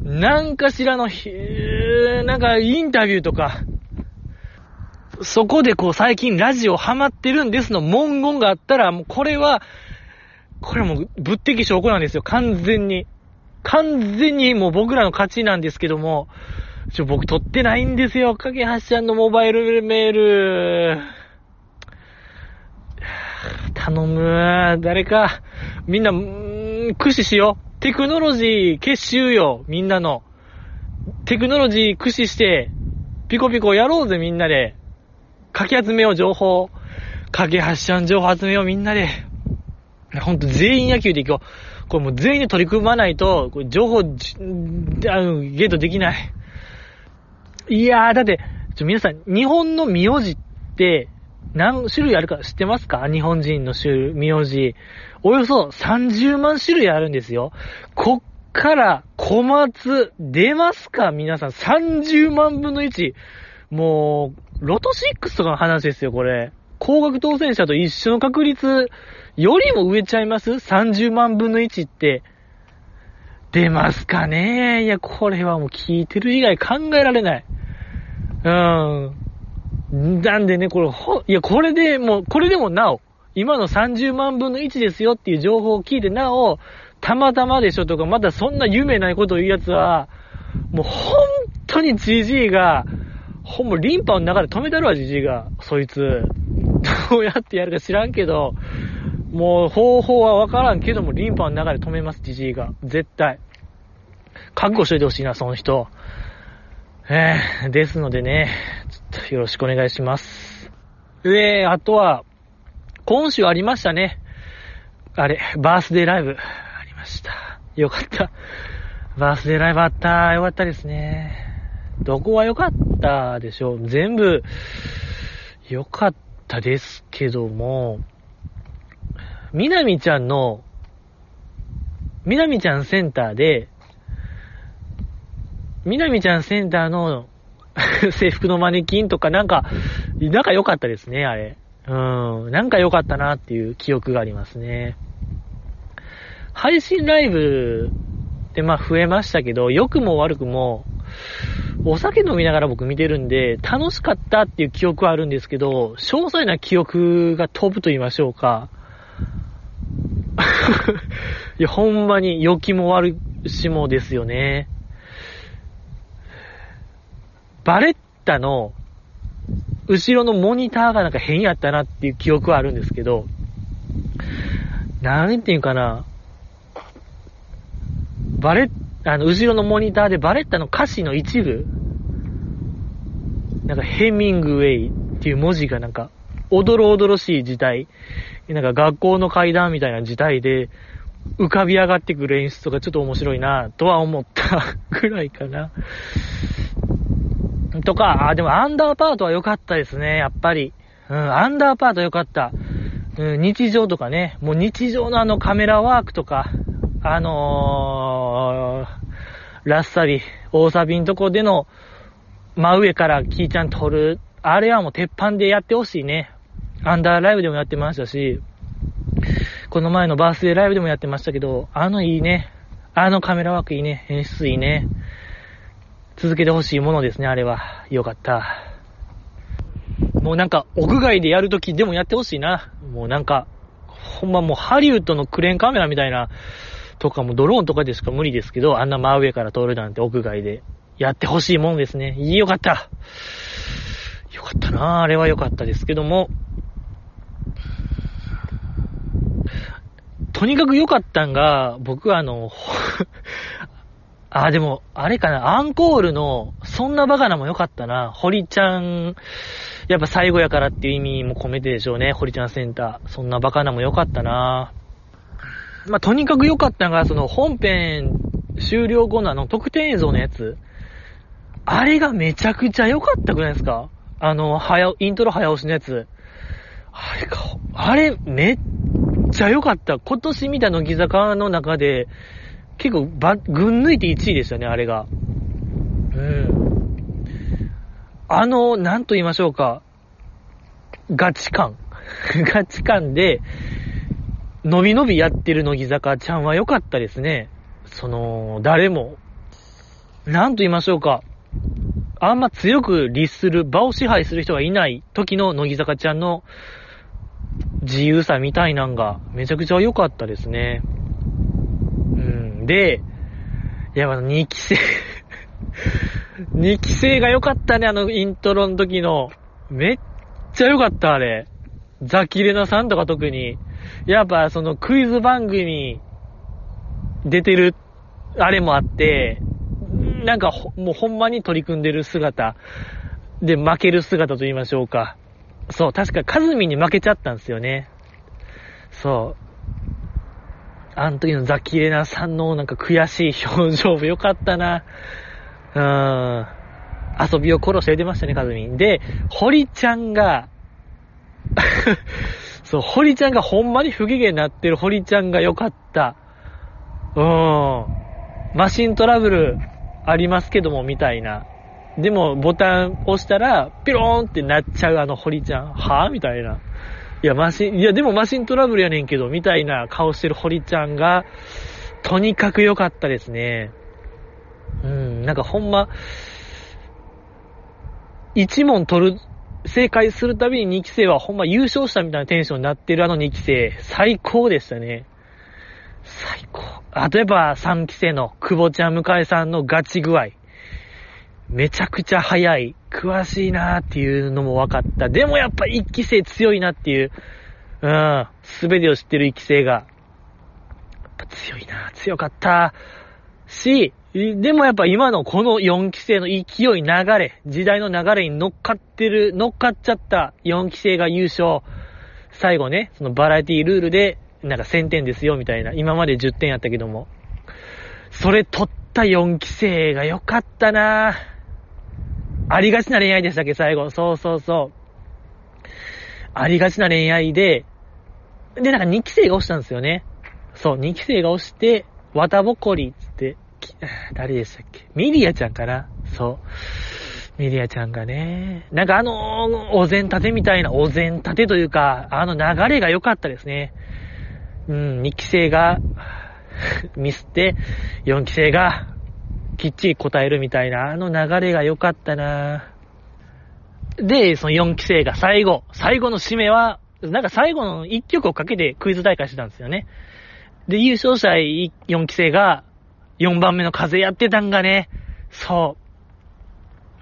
なんかしらの、なんかインタビューとか、そこでこう最近ラジオハマってるんですの文言があったら、もうこれは、これもう物的証拠なんですよ、完全に。完全にもう僕らの勝ちなんですけども、ちょ、僕撮ってないんですよ。かけはしちゃんのモバイルメール。頼む。誰か、みんな、ん駆使しよう。テクノロジー結集よ。みんなの。テクノロジー駆使して、ピコピコやろうぜ、みんなで。かき集めよう、情報。架け橋ちゃん情報集めようみんなで。ほんと全員野球で行こう。これもう全員で取り組まないと、情報、ゲートできない。いやー、だって、ちょ、皆さん、日本の名字って、何種類あるか知ってますか？日本人の種、名字。およそ30万種類あるんですよ。こっから小松出ますか？皆さん。30万分の1。もう、ロト6とかの話ですよ、これ。高額当選者と一緒の確率よりも上ちゃいます ?30 万分の1って。出ますかね？いや、これはもう聞いてる以外考えられない。うん。なんでね、これ、ほ、いや、これでもう、これでもなお、今の30万分の1ですよっていう情報を聞いてなお、たまたまでしょとか、まだそんな夢ないことを言うやつは、もう本当にじじいが、ほんまリンパの中で止めたるわ、じじいが。そいつ。どうやってやるか知らんけど、もう方法はわからんけども、リンパの中で止めます、じじいが。絶対。覚悟しといてほしいな、その人。えー、ですのでね、ちょっとよろしくお願いします。えー、あとは、今週ありましたね。あれ、バースデーライブ、ありました。よかった。バースデーライブあった。よかったですね。どこは良かったでしょう。全部、良かったですけども、みなみちゃんの、みなみちゃんセンターで、みなみちゃんセンターの [laughs] 制服のマネキンとかなんか、なんか良かったですね、あれ。うん、なんか良かったなっていう記憶がありますね。配信ライブってまあ増えましたけど、良くも悪くも、お酒飲みながら僕見てるんで、楽しかったっていう記憶はあるんですけど、詳細な記憶が飛ぶと言いましょうか。[laughs] いや、ほんまに良きも悪しもですよね。バレッタの後ろのモニターがなんか変やったなっていう記憶はあるんですけど、なんていうかな、バレッ、あの、後ろのモニターでバレッタの歌詞の一部、なんかヘミングウェイっていう文字がなんか、おどろおどろしい時代、なんか学校の階段みたいな時代で、浮かび上がってくる演出とかちょっと面白いなとは思ったぐらいかな。とか、あ、でもアンダーパートは良かったですね、やっぱり。うん、アンダーパート良かった。うん、日常とかね、もう日常のあのカメラワークとか、あのー、ラッサビ、大サビんとこでの真上からキーちゃん撮る、あれはもう鉄板でやってほしいね。アンダーライブでもやってましたし、この前のバースデーライブでもやってましたけど、あのいいね。あのカメラワークいいね。演出いいね。続けてほしいものですね、あれは。よかった。もうなんか、屋外でやるときでもやってほしいな。もうなんか、ほんまもうハリウッドのクレーンカメラみたいな、とかもドローンとかでしか無理ですけど、あんな真上から撮るなんて屋外でやってほしいものですね。いいよかった。よかったなあれはよかったですけども、とにかく良かったんが、僕はあの、あ、でも、あれかな、アンコールの、そんなバカなも良かったな。堀ちゃん、やっぱ最後やからっていう意味も込めてでしょうね。堀ちゃんセンター。そんなバカなも良かったな。まあ、とにかく良かったのが、その本編終了後のあの特典映像のやつ。あれがめちゃくちゃ良かったくないですか？あの、早、イントロ早押しのやつ。あれか、あれめっちゃ良かった。今年見た乃木坂の中で、結構ば、群抜いて1位でしたね、あれが。うん。あの、なんと言いましょうか。ガチ感。[laughs] ガチ感で、のびのびやってる乃木坂ちゃんは良かったですね。その、誰も、なんと言いましょうか。あんま強く律する、場を支配する人がいない時の乃木坂ちゃんの自由さみたいなんがめちゃくちゃ良かったですね。で、いや、2期生 [laughs] 2期生が良かったね、あのイントロの時の。めっちゃ良かった、あれ。ザキレナさんとか特に。やっぱそのクイズ番組出てる、あれもあって、なんかもうほんまに取り組んでる姿、で負ける姿と言いましょうか。そう、確かカズミに負けちゃったんですよね。そう。あの時のザキレナさんのなんか悔しい表情もよかったな。うん。遊びを殺して出ましたね、カズミン。で、堀ちゃんが [laughs] そう、堀ちゃんがほんまに不機嫌になってる堀ちゃんがよかった。うん。マシントラブルありますけども、みたいな。でも、ボタン押したら、ピローンってなっちゃうあの堀ちゃん。はぁ？みたいな。いや、マシン、いや、でもマシントラブルやねんけど、みたいな顔してる堀ちゃんが、とにかく良かったですね。うん、なんかほんま、一問取る、正解するたびに2期生はほんま優勝したみたいなテンションになってるあの2期生、最高でしたね。最高。あとやっぱ3期生の久保ちゃん向井さんのガチ具合。めちゃくちゃ早い。詳しいなーっていうのも分かった。でもやっぱ一期生強いなっていう、うん、すべてを知ってる一期生が、やっぱ強いな強かったし、でもやっぱ今のこの4期生の勢い、流れ、時代の流れに乗っかってる、乗っかっちゃった4期生が優勝。最後ね、そのバラエティルールで、なんか1000点ですよ、みたいな。今まで10点やったけども。それ取った4期生が良かったなぁ。ありがちな恋愛でしたっけ、最後。そうそうそう。ありがちな恋愛で、で、なんか2期生が押したんですよね。そう、2期生が押して、綿ぼこりつって、誰でしたっけ？ミリアちゃんかな？そう。ミリアちゃんがね、なんかあの、お膳立てみたいな、お膳立てというか、あの流れが良かったですね。うん、2期生がミスって、4期生がきっちり答えるみたいな、あの流れが良かったなで、その4期生が最後、最後の締めは、なんか最後の1曲をかけてクイズ大会してたんですよね。で、優勝者4期生が4番目の風やってたんがね、そ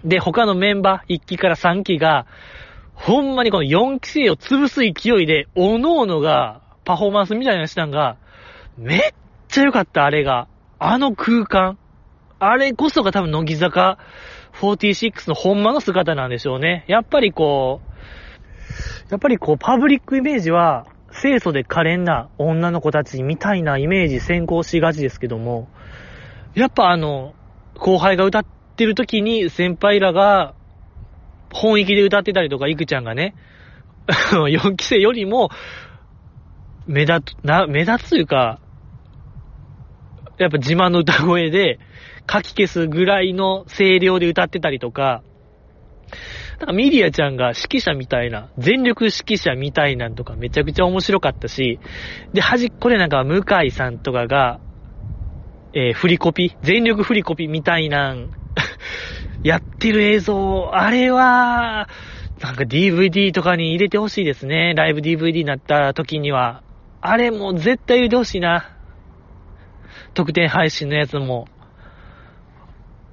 う。で、他のメンバー、1期から3期が、ほんまにこの4期生を潰す勢いで、おのおのがパフォーマンスみたいなのしたんが、めっちゃ良かった、あれが。あの空間。あれこそが多分乃木坂46のほんまの姿なんでしょうね。やっぱりこう、やっぱりこう、パブリックイメージは、清楚で可憐な女の子たちみたいなイメージ先行しがちですけども、やっぱあの、後輩が歌ってる時に先輩らが本域で歌ってたりとか、いくちゃんがね、[laughs] 4期生よりも、目立つ、な、目立つというか、やっぱ自慢の歌声で、書き消すぐらいの声量で歌ってたりとか、なんかミリアちゃんが指揮者みたいな、全力指揮者みたいなんとかめちゃくちゃ面白かったし、で、端っこでなんか向井さんとかが、えー、振りコピ全力振りコピみたいなん [laughs] やってる映像、あれは、なんか DVD とかに入れてほしいですね。ライブ DVD になった時には。あれも絶対入れてほしいな。特典配信のやつも。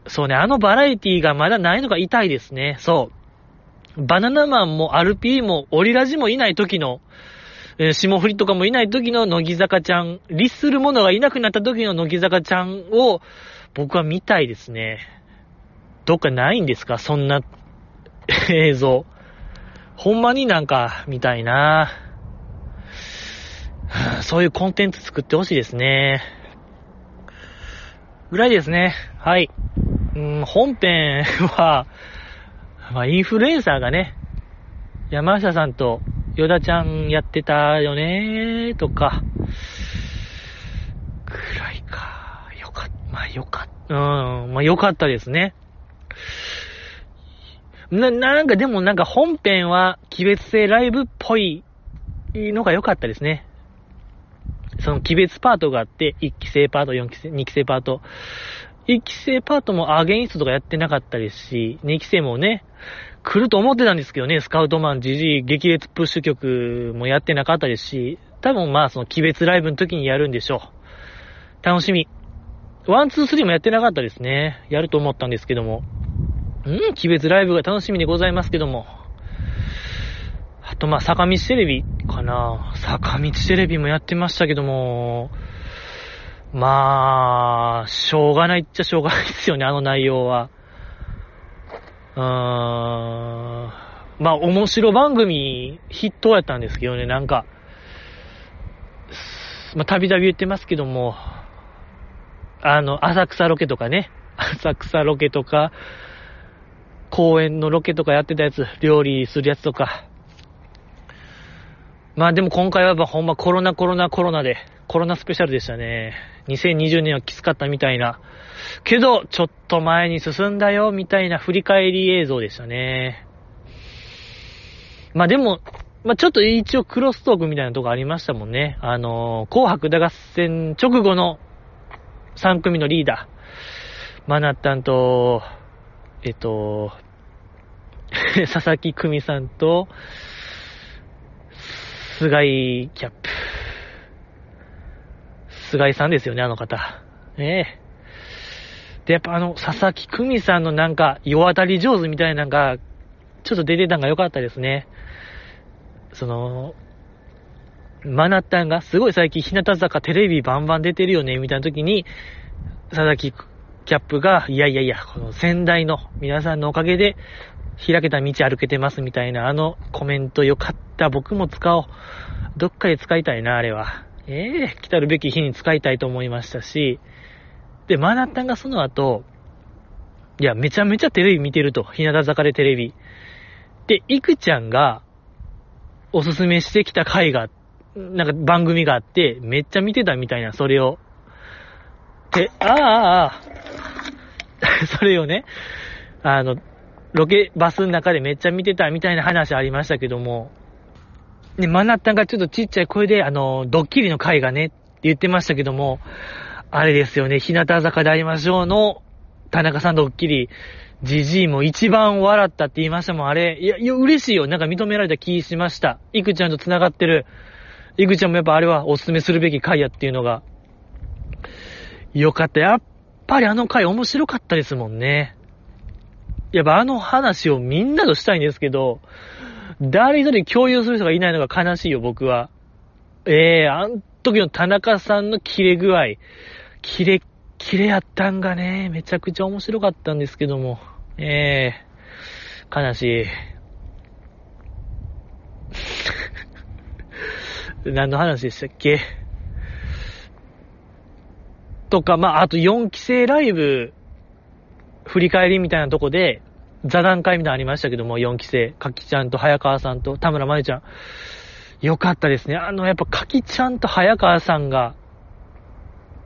そうね、あのバラエティがまだないのが痛いですね。そう。バナナマンもアルピーもオリラジもいない時の、え、霜降りとかもいない時の乃木坂ちゃん、律する者がいなくなった時の乃木坂ちゃんを僕は見たいですね。どっかないんですか？そんな [laughs] 映像。ほんまになんか見たいな [sighs] そういうコンテンツ作ってほしいですね。ぐらいですね。はい。うん、本編は、[laughs] まあ、インフルエンサーがね、山下さんとヨダちゃんやってたよねーとか、くらいか。よかった、まあよかった、うん、まあよかったですね。な、なんかでもなんか本編は、鬼別性ライブっぽいのが良かったですね。その期別パートがあって、1期生パート、4期生、2期生パート。1期生パートも Against とかやってなかったですし、2期生もね、来ると思ってたんですけどね、スカウトマン、ジジイ、激烈プッシュ曲もやってなかったですし、多分まあその期別ライブの時にやるんでしょう。楽しみ。 One, Two, Three もやってなかったですね。やると思ったんですけども。うん、期別ライブが楽しみでございますけども。あとま、坂道テレビかな。坂道テレビもやってましたけども、まあ、しょうがないっちゃしょうがないですよね、あの内容は。うーん。まあ、面白番組、筆頭やったんですけどね、なんか、まあ、たびたび言ってますけども、あの、浅草ロケとかね、浅草ロケとか、公園のロケとかやってたやつ、料理するやつとか。まあでも今回はほんまコロナコロナコロナで、コロナスペシャルでしたね。2020年はきつかったみたいな。けど、ちょっと前に進んだよ、みたいな振り返り映像でしたね。まあでも、まあちょっと一応クロストークみたいなとこありましたもんね。あのー、紅白歌合戦直後の3組のリーダー。マナッタンと、えっと、[laughs] 佐々木久美さんと、菅井キャップ。菅井さんですよね、あの方。ねえ。で、やっぱあの、佐々木久美さんのなんか、世渡り上手みたいなのが、ちょっと出てたのが良かったですね。その、マナッタンがすごい最近日向坂テレビバンバン出てるよね、みたいな時に、佐々木キャップが、いやいやいや、この先代の皆さんのおかげで、開けた道歩けてますみたいな、あのコメントよかった。僕も使おう。どっかで使いたいな、あれは。ええー、来たるべき日に使いたいと思いましたし、で、マナッタンがその後、いや、めちゃめちゃテレビ見てると。日向坂でテレビ。で、いくちゃんが、おすすめしてきた回が、なんか番組があって、めっちゃ見てたみたいな、それを。で、ああ、ああ、[laughs] それをね、あの、ロケバスの中でめっちゃ見てたみたいな話ありましたけども、ね、マナッタンがちょっとちっちゃい声で、あの、ドッキリの回がね、って言ってましたけども、あれですよね、日向坂でありましょうの、田中さんドッキリ、ジジイも一番笑ったって言いましたもん、あれ。いや、いや、嬉しいよ。なんか認められた気しました。いくちゃんと繋がってる。いくちゃんもやっぱあれはおすすめするべき回やっていうのが、よかった。やっぱりあの回面白かったですもんね。やっぱあの話をみんなとしたいんですけど、誰一人共有する人がいないのが悲しいよ、僕は。ええー、あん時の田中さんの切れ具合。キレッキレやったんがね、めちゃくちゃ面白かったんですけども、ええー、悲しい。[laughs] 何の話でしたっけ？とか、まあ、あと4期生ライブ、振り返りみたいなとこで、座談会みたいなのありましたけども、4期生、かきちゃんと早川さんと田村まゆちゃん。よかったですね。あの、やっぱかきちゃんと早川さんが、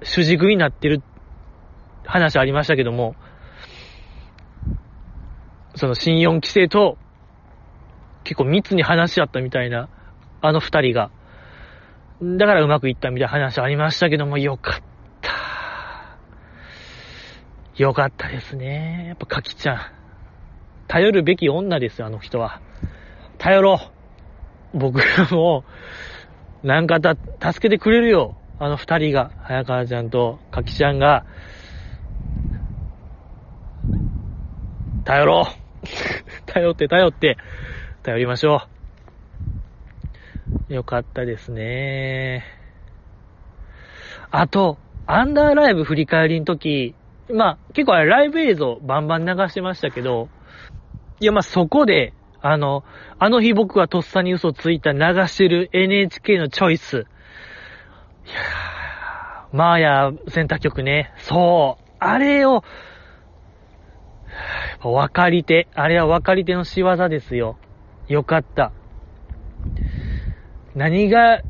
主軸になってる話ありましたけども、その新4期生と結構密に話し合ったみたいな、あの二人が。だからうまくいったみたいな話ありましたけども、よかった。よかったですね。やっぱかきちゃん。頼るべき女ですよ、あの人は。頼ろう。僕らも、なんかた、助けてくれるよ。あの二人が、早川ちゃんとかきちゃんが、頼ろう [laughs] 頼って頼って、頼りましょう。よかったですね。あと、アンダーライブ振り返りの時、まあ、結構あれライブ映像バンバン流してましたけど、いや、まあ、そこで、あの、あの日僕はとっさに嘘ついた流してる NHK のチョイス。いやー、マーヤ選択曲ね。そう。あれを、分かり手。あれは分かり手の仕業ですよ。よかった。何が、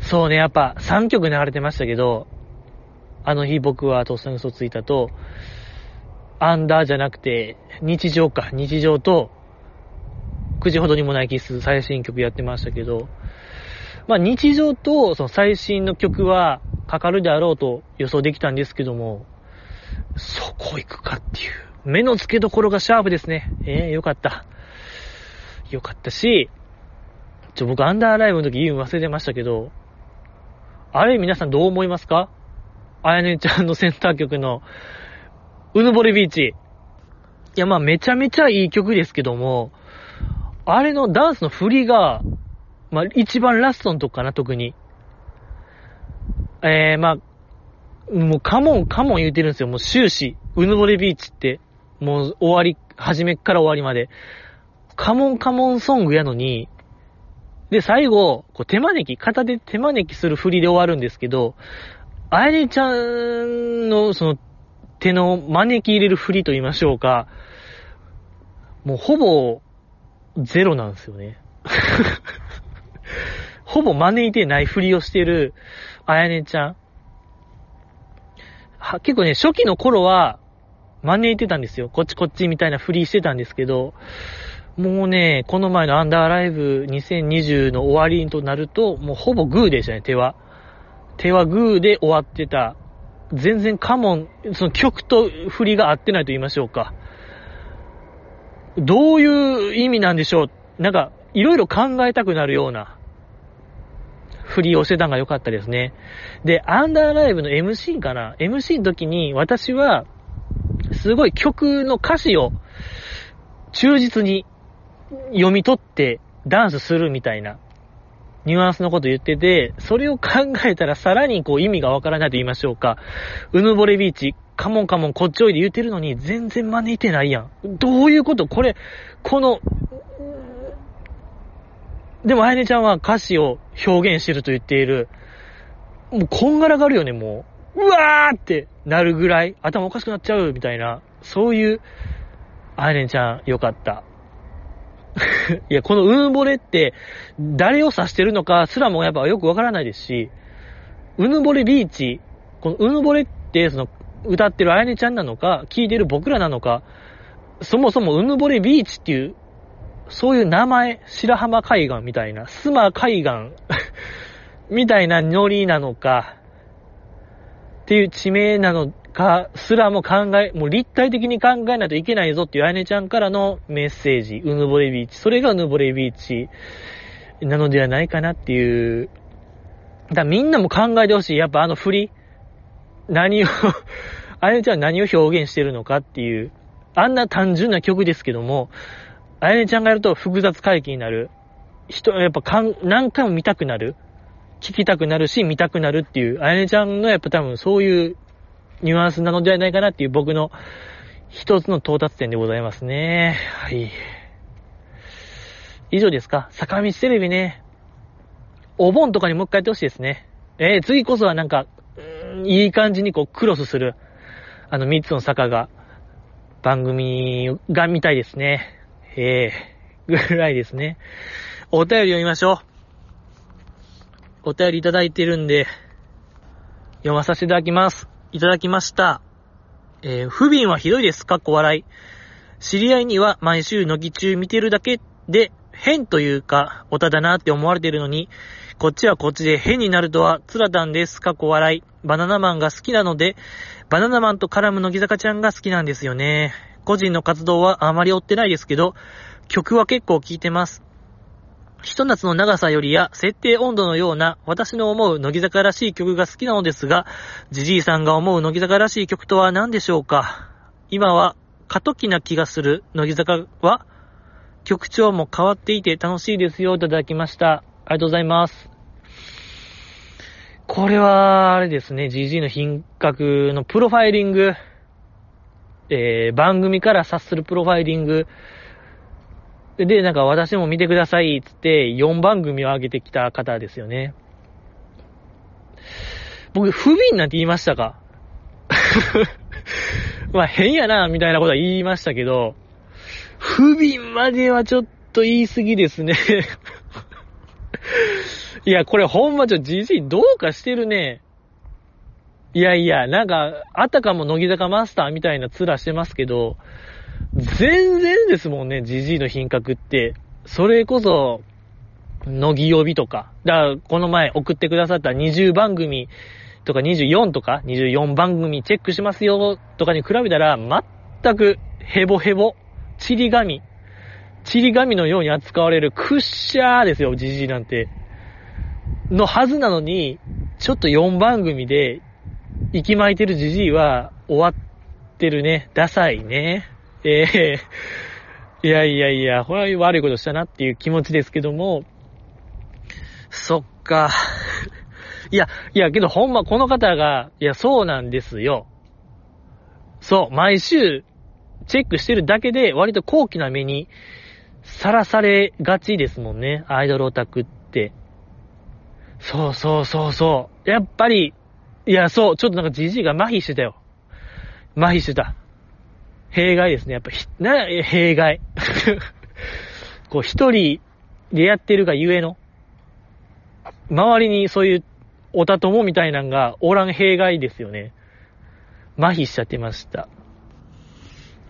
そうね、やっぱ3曲流れてましたけど、あの日僕はとっさに嘘ついたと、アンダーじゃなくて、日常か、日常と、9時ほどにもないキス最新曲やってましたけど、まあ日常とその最新の曲はかかるであろうと予想できたんですけども、そこ行くかっていう。目の付けどころがシャープですね。ええー、よかった。よかったし、ちょ、僕アンダーライブの時言うの忘れてましたけど、あれ皆さんどう思いますか？あやねちゃんのセンター曲の、うぬぼれビーチ。いや、まあめちゃめちゃいい曲ですけども、あれのダンスの振りが、まあ一番ラストのとこかな、特に。えー、まあ、もうカモン、カモン言うてるんですよ。もう終始、うぬぼれビーチって、もう終わり、始めから終わりまで。カモンカモンソングやのに、で、最後、こう手招き、片手手招きする振りで終わるんですけど、あやねちゃんのその手の招き入れる振りと言いましょうか、もうほぼゼロなんですよね。[laughs] ほぼ招いてない振りをしてるあやねちゃん。は、結構ね、初期の頃は招いてたんですよ。こっちこっちみたいな振りしてたんですけど、もうね、この前のアンダーライブ2020の終わりとなると、もうほぼグーでしたね、手は。手はグーで終わってた。全然カモン、その曲と振りが合ってないと言いましょうか。どういう意味なんでしょう？なんか、いろいろ考えたくなるような振りをしてたのが良かったですね。で、アンダーライブの MC かな ?MC の時に私は、すごい曲の歌詞を忠実に読み取ってダンスするみたいなニュアンスのこと言ってて、それを考えたらさらにこう意味がわからないと言いましょうか。うぬぼれビーチ、カモンカモンこっちおいで言ってるのに全然真似てないやん。どういうこと？これ、この、でもあやねちゃんは歌詞を表現してると言っている。もうこんがらがるよね、もう。うわーってなるぐらい頭おかしくなっちゃうみたいな、そういう、あやねちゃんよかった。[laughs] いや、このうぬぼれって、誰を指してるのかすらもやっぱよくわからないですし、うぬぼれビーチ、このうぬぼれって、その、歌ってるあやねちゃんなのか、聴いてる僕らなのか、そもそもうぬぼれビーチっていう、そういう名前、白浜海岸みたいな、スマ海岸 [laughs] みたいなノリなのか、っていう地名なのかすらも考え、もう立体的に考えないといけないぞっていうあやねちゃんからのメッセージ、うぬぼれビーチ。それがうぬぼれビーチなのではないかなっていう。だみんなも考えてほしい。やっぱあの振り。何を [laughs] あやねちゃんは何を表現してるのかっていう。あんな単純な曲ですけども、あやねちゃんがやると複雑回帰になる。人、やっぱかん何回も見たくなる。聞きたくなるし、見たくなるっていう、あやねちゃんのやっぱ多分そういうニュアンスなのではないかなっていう僕の一つの到達点でございますね。はい。以上ですか？坂道テレビね。お盆とかにもう一回やってほしいですね。えー、次こそはなんか、うんいい感じにこうクロスする、あの三つの坂が、番組が見たいですね。えー、ぐらいですね。お便り読みましょう。お便りいただいてるんで、読まさせていただきます。いただきました。えー、不憫はひどいです。かっこ笑い。知り合いには毎週乃木中見てるだけで変というか、おただなって思われてるのに、こっちはこっちで変になるとはつらたんです。かっこ笑い。バナナマンが好きなので、バナナマンと絡む乃木坂ちゃんが好きなんですよね。個人の活動はあまり追ってないですけど、曲は結構聴いてます。ひと夏の長さよりや設定温度のような私の思う乃木坂らしい曲が好きなのですが、ジジイさんが思う乃木坂らしい曲とは何でしょうか？今は過渡期な気がする乃木坂は曲調も変わっていて楽しいですよいただきました。ありがとうございます。これは、あれですね、GG の品格のプロファイリング、えー、番組から察するプロファイリング、で、なんか私も見てください、つって4番組を上げてきた方ですよね。僕、不憫なんて言いましたか？[laughs] まあ変やな、みたいなことは言いましたけど、不憫まではちょっと言い過ぎですね [laughs] いや、これほんまちょ、じじいどうかしてるね。いやいや、なんか、あたかも乃木坂マスターみたいな面してますけど、全然ですもんね、ジジイの品格って。それこそ、乃木曜日とか。だから、この前送ってくださった20番組とか24とか、24番組チェックしますよとかに比べたら、全くヘボヘボ、チリ紙、チリ紙のように扱われるクッシャーですよ、ジジイなんて。のはずなのに、ちょっと4番組で、息巻いてるジジイは終わってるね。ダサいね。ええー、いやいやいや、これは悪いことしたなっていう気持ちですけども、そっか。[laughs] いや、いや、けどほんまこの方が、いや、そうなんですよ。そう、毎週、チェックしてるだけで、割と高貴な目にさらされがちですもんね、アイドルオタクって。そうそうそうそう。やっぱり、いや、そう、ちょっとなんかじじいが麻痺してたよ。麻痺してた。弊害ですね。やっぱひ、な、弊害。[laughs] こう、一人でやってるがゆえの、周りにそういうおたともみたいなんがおらん弊害ですよね。麻痺しちゃってました。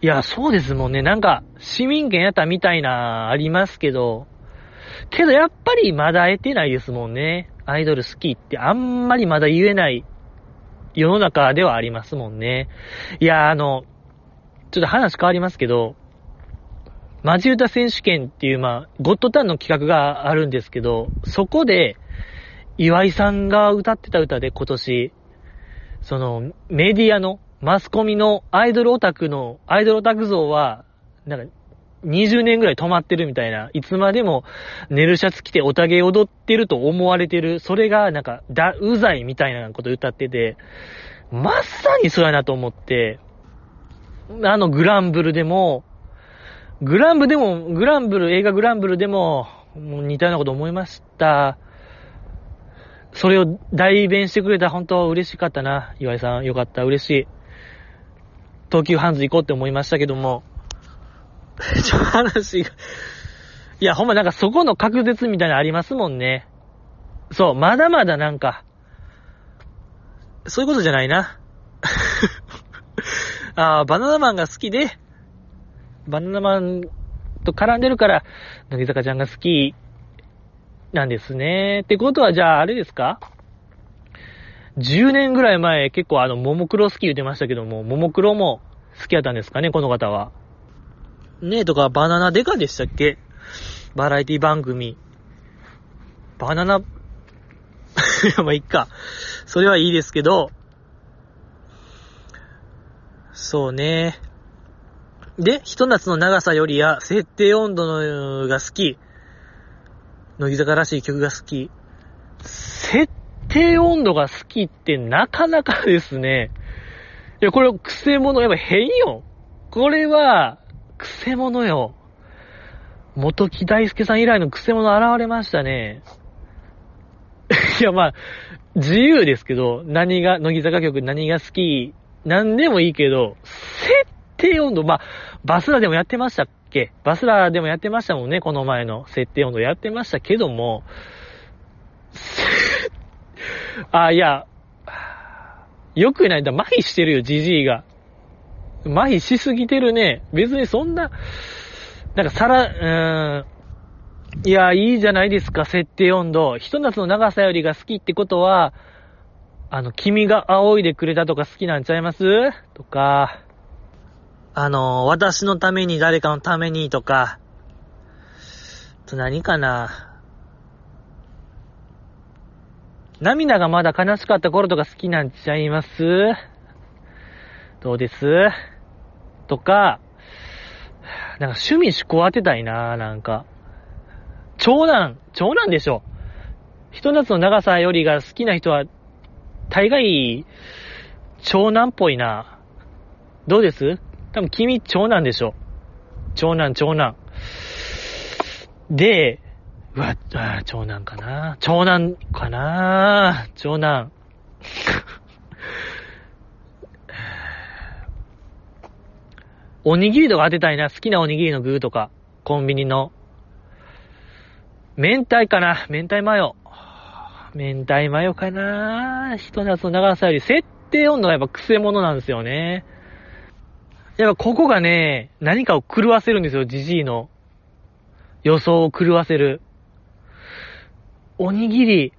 いや、そうですもんね。なんか、市民権やったみたいな、ありますけど、けどやっぱりまだ得てないですもんね。アイドル好きってあんまりまだ言えない世の中ではありますもんね。いや、あの、ちょっと話変わりますけど、マジ歌選手権っていう、まあ、ゴッドタンの企画があるんですけど、そこで、岩井さんが歌ってた歌で今年、その、メディアの、マスコミのアイドルオタクの、アイドルオタク像は、なんか、20年ぐらい止まってるみたいな、いつまでも寝るシャツ着ておたげ踊ってると思われてる、それがなんか、だ、うざいみたいなこと歌ってて、まさにそうやなと思って、あのグランブルでも、グランブでも、グランブル、映画グランブルでも、も似たようなこと思いました。それを代弁してくれた本当嬉しかったな。岩井さん、よかった、嬉しい。東急ハンズ行こうって思いましたけども。[laughs] ちょ、話が。いや、ほんまなんかそこの確絶みたいなのありますもんね。そう、まだまだなんか、そういうことじゃないな。あバナナマンが好きで、バナナマンと絡んでるから、乃木坂ちゃんが好きなんですね。ってことは、じゃあ、あれですか ?10 年ぐらい前、結構あの、ももクロ好き言ってましたけども、ももクロも好きやったんですかね、この方は。ねえとか、バナナデカでしたっけ？バラエティ番組。バナナ、[laughs] まあ、いっか。それはいいですけど、そうね。で、ひと夏の長さよりや、設定温度のが好き。乃木坂らしい曲が好き。設定温度が好きってなかなかですね。いや、これ、癖者、やっぱ変よ。これは、癖者よ。元木大輔さん以来の癖者現れましたね。[laughs] いや、まあ、自由ですけど、何が、乃木坂曲何が好き、何でもいいけど、設定温度、まあ、バスラでもやってましたっけ？バスラでもやってましたもんね、この前の設定温度やってましたけども、[laughs] あ、いや、よくないんだ、麻痺してるよ、じじいが。麻痺しすぎてるね。別にそんな、なんかさら、うーん、いや、いいじゃないですか、設定温度。ひと夏の長さよりが好きってことは、あの、君が仰いでくれたとか好きなんちゃいます？とか、あの、私のために誰かのためにとか、と何かな。涙がまだ悲しかった頃とか好きなんちゃいます？どうです？とか、なんか趣味思考当てたいななんか。長男、長男でしょ。ひと夏の長さよりが好きな人は、大概、長男っぽいな。どうです？多分君長男でしょ。長男、長男。で、うわ、あ長男かな長男かな長男。[laughs] おにぎりとか当てたいな。好きなおにぎりの具とか。コンビニの。明太かな明太マヨ。明太マヨかなひと夏の長さより設定温度がやっぱ癖者なんですよね。やっぱここがね、何かを狂わせるんですよ、じじいの。予想を狂わせる。おにぎり。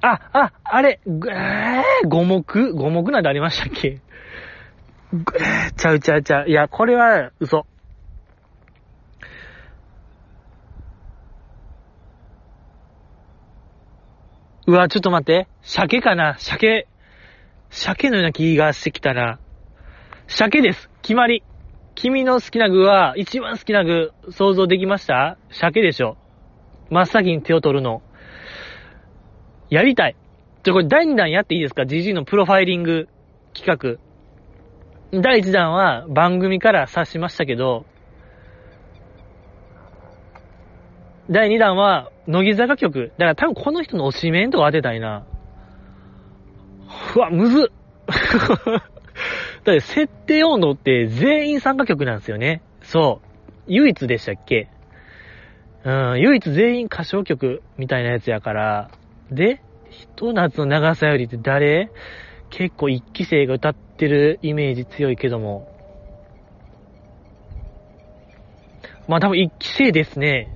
あ、あ、あれ、えー、五目五目なんてありましたっけちゃうちゃうちゃう。いや、これは嘘。うわ、ちょっと待って。鮭かな？鮭。鮭のような気がしてきたな。鮭です。決まり。君の好きな具は、一番好きな具、想像できました？鮭でしょ。真っ先に手を取るの。やりたい。じゃ、これ第2弾やっていいですか ?GG のプロファイリング企画。第1弾は番組から察しましたけど、第2弾は、乃木坂曲。だから多分この人の推しメンとか当てたいな。うわ、むずっ [laughs] だって設定温度って全員参加曲なんですよね。そう。唯一でしたっけ？うん、唯一全員歌唱曲みたいなやつやから。で、ひと夏の長さよりって誰？結構一期生が歌ってるイメージ強いけども。まあ多分一期生ですね。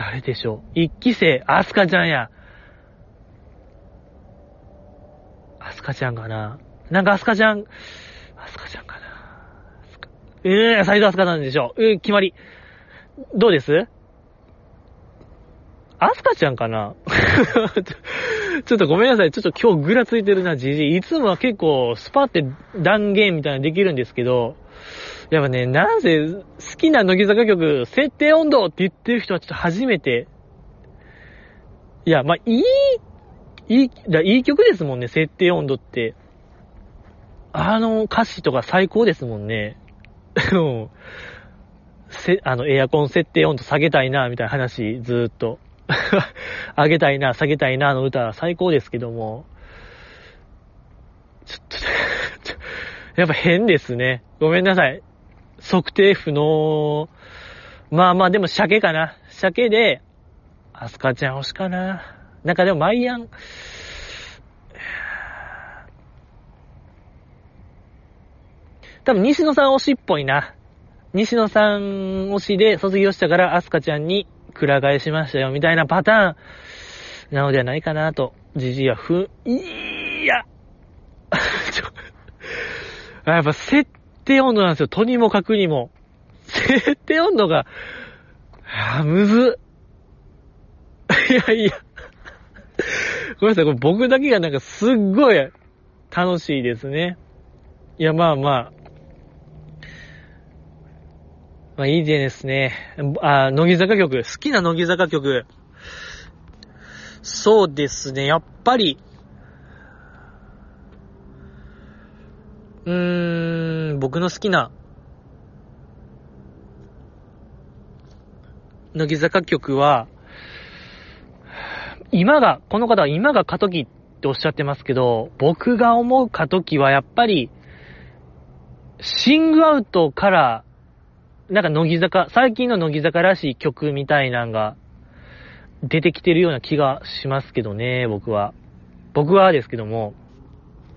誰でしょう？一期生、アスカちゃんや。アスカちゃんかな？なんかアスカちゃん、アスカちゃんかな？ええー、サイドアスカなんでしょう。えー、決まり。どうです？アスカちゃんかな？[laughs] ちょっとごめんなさい。ちょっと今日ぐらついてるな、じじい。いつもは結構スパって断言みたいなできるんですけど、やっぱね、なんせ好きな乃木坂曲、設定温度って言ってる人はちょっと初めて。いや、まあ、いい、いい、だいい曲ですもんね、設定温度って。あの歌詞とか最高ですもんね。[laughs] せ、あの、エアコン設定温度下げたいな、みたいな話、ずーっと。[laughs] 上げたいな、下げたいなの歌、最高ですけども。ちょっと [laughs] やっぱ変ですね。ごめんなさい。測定不能。まあまあ、でも鮭かな。鮭で、アスカちゃん推しかな。なんかでも、マイアン、多分西野さん推しっぽいな。西野さん推しで卒業したからアスカちゃんにくら替えしましたよ、みたいなパターンなのではないかなと、じじいはふ、いや、ちょ、やっぱ設定温度なんですよ。とにもかくにも。[laughs] 設定温度が、あ、むず [laughs] いやいや。ごめんなさい、これ僕だけがなんかすっごい楽しいですね。いや、まあまあ。まあいいですね。あ、乃木坂曲。好きな乃木坂曲。そうですね。やっぱり、うーん、僕の好きな、乃木坂曲は、今が、この方は今が過渡期っておっしゃってますけど、僕が思う過渡期はやっぱり、シングアウトからなんか乃木坂、最近の乃木坂らしい曲みたいなんが出てきてるような気がしますけどね、僕は。僕はですけども、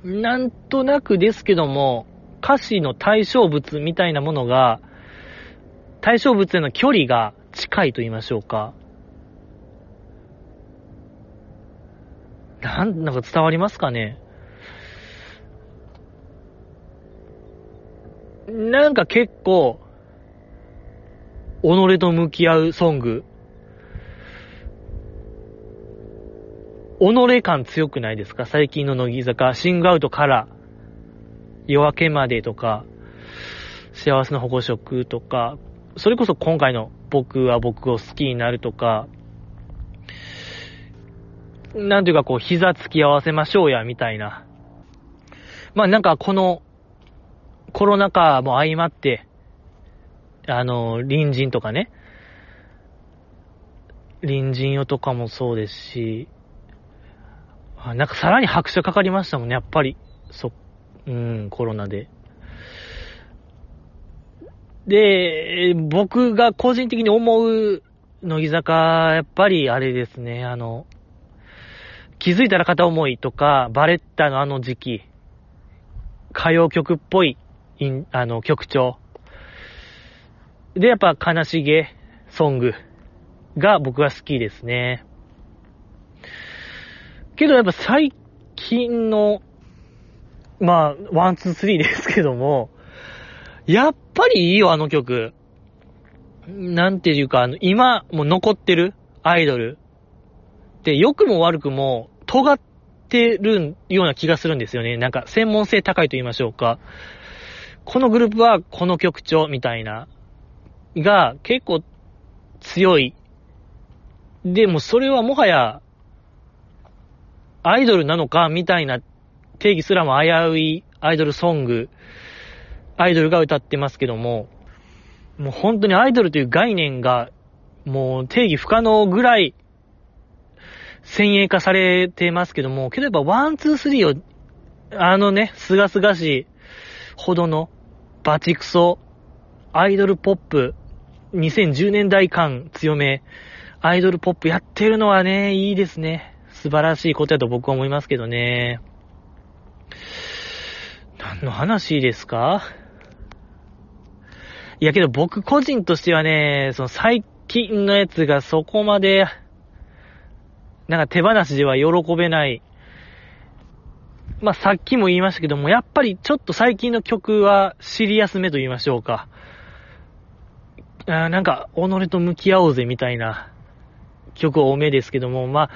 なんとなくですけども、歌詞の対象物みたいなものが、対象物への距離が近いと言いましょうか。なん、なんか伝わりますかね？なんか結構、己と向き合うソング。己感強くないですか？最近の乃木坂、シングアウトから、夜明けまでとか、幸せの保護色とか、それこそ今回の僕は僕を好きになるとか、なんていうかこう、膝つき合わせましょうや、みたいな。まあなんかこの、コロナ禍も相まって、あの、隣人とかね。隣人よとかもそうですし、なんかさらに拍車かかりましたもんね、やっぱり。そ、うん、コロナで。で、僕が個人的に思う乃木坂、やっぱりあれですね、あの、気づいたら片思いとか、バレッタのあの時期、歌謡曲っぽい、あの、曲調。で、やっぱ悲しげソングが僕は好きですね。けどやっぱ最近の、まあ、 One, Two, Three ですけども、やっぱりいいよ、あの曲。なんていうか、あの、今、もう残ってるアイドル。で、良くも悪くも、尖ってるような気がするんですよね。なんか、専門性高いと言いましょうか。このグループはこの曲調みたいな。が結構強い。でもそれはもはや、アイドルなのかみたいな定義すらも危ういアイドルソング、アイドルが歌ってますけども、もう本当にアイドルという概念がもう定義不可能ぐらい、先鋭化されてますけども、けどやっぱ One, Two, Three を、あのね、すがすがしいほどのバチクソ、アイドルポップ、2010年代感強め、アイドルポップやってるのはね、いいですね。素晴らしいことやと僕は思いますけどね。何の話ですか？いやけど僕個人としてはね、その最近のやつがそこまで、なんか手放しでは喜べない。まあ、さっきも言いましたけども、やっぱりちょっと最近の曲はシリアスめと言いましょうか。あなんか、己と向き合おうぜみたいな曲多めですけども、まあ、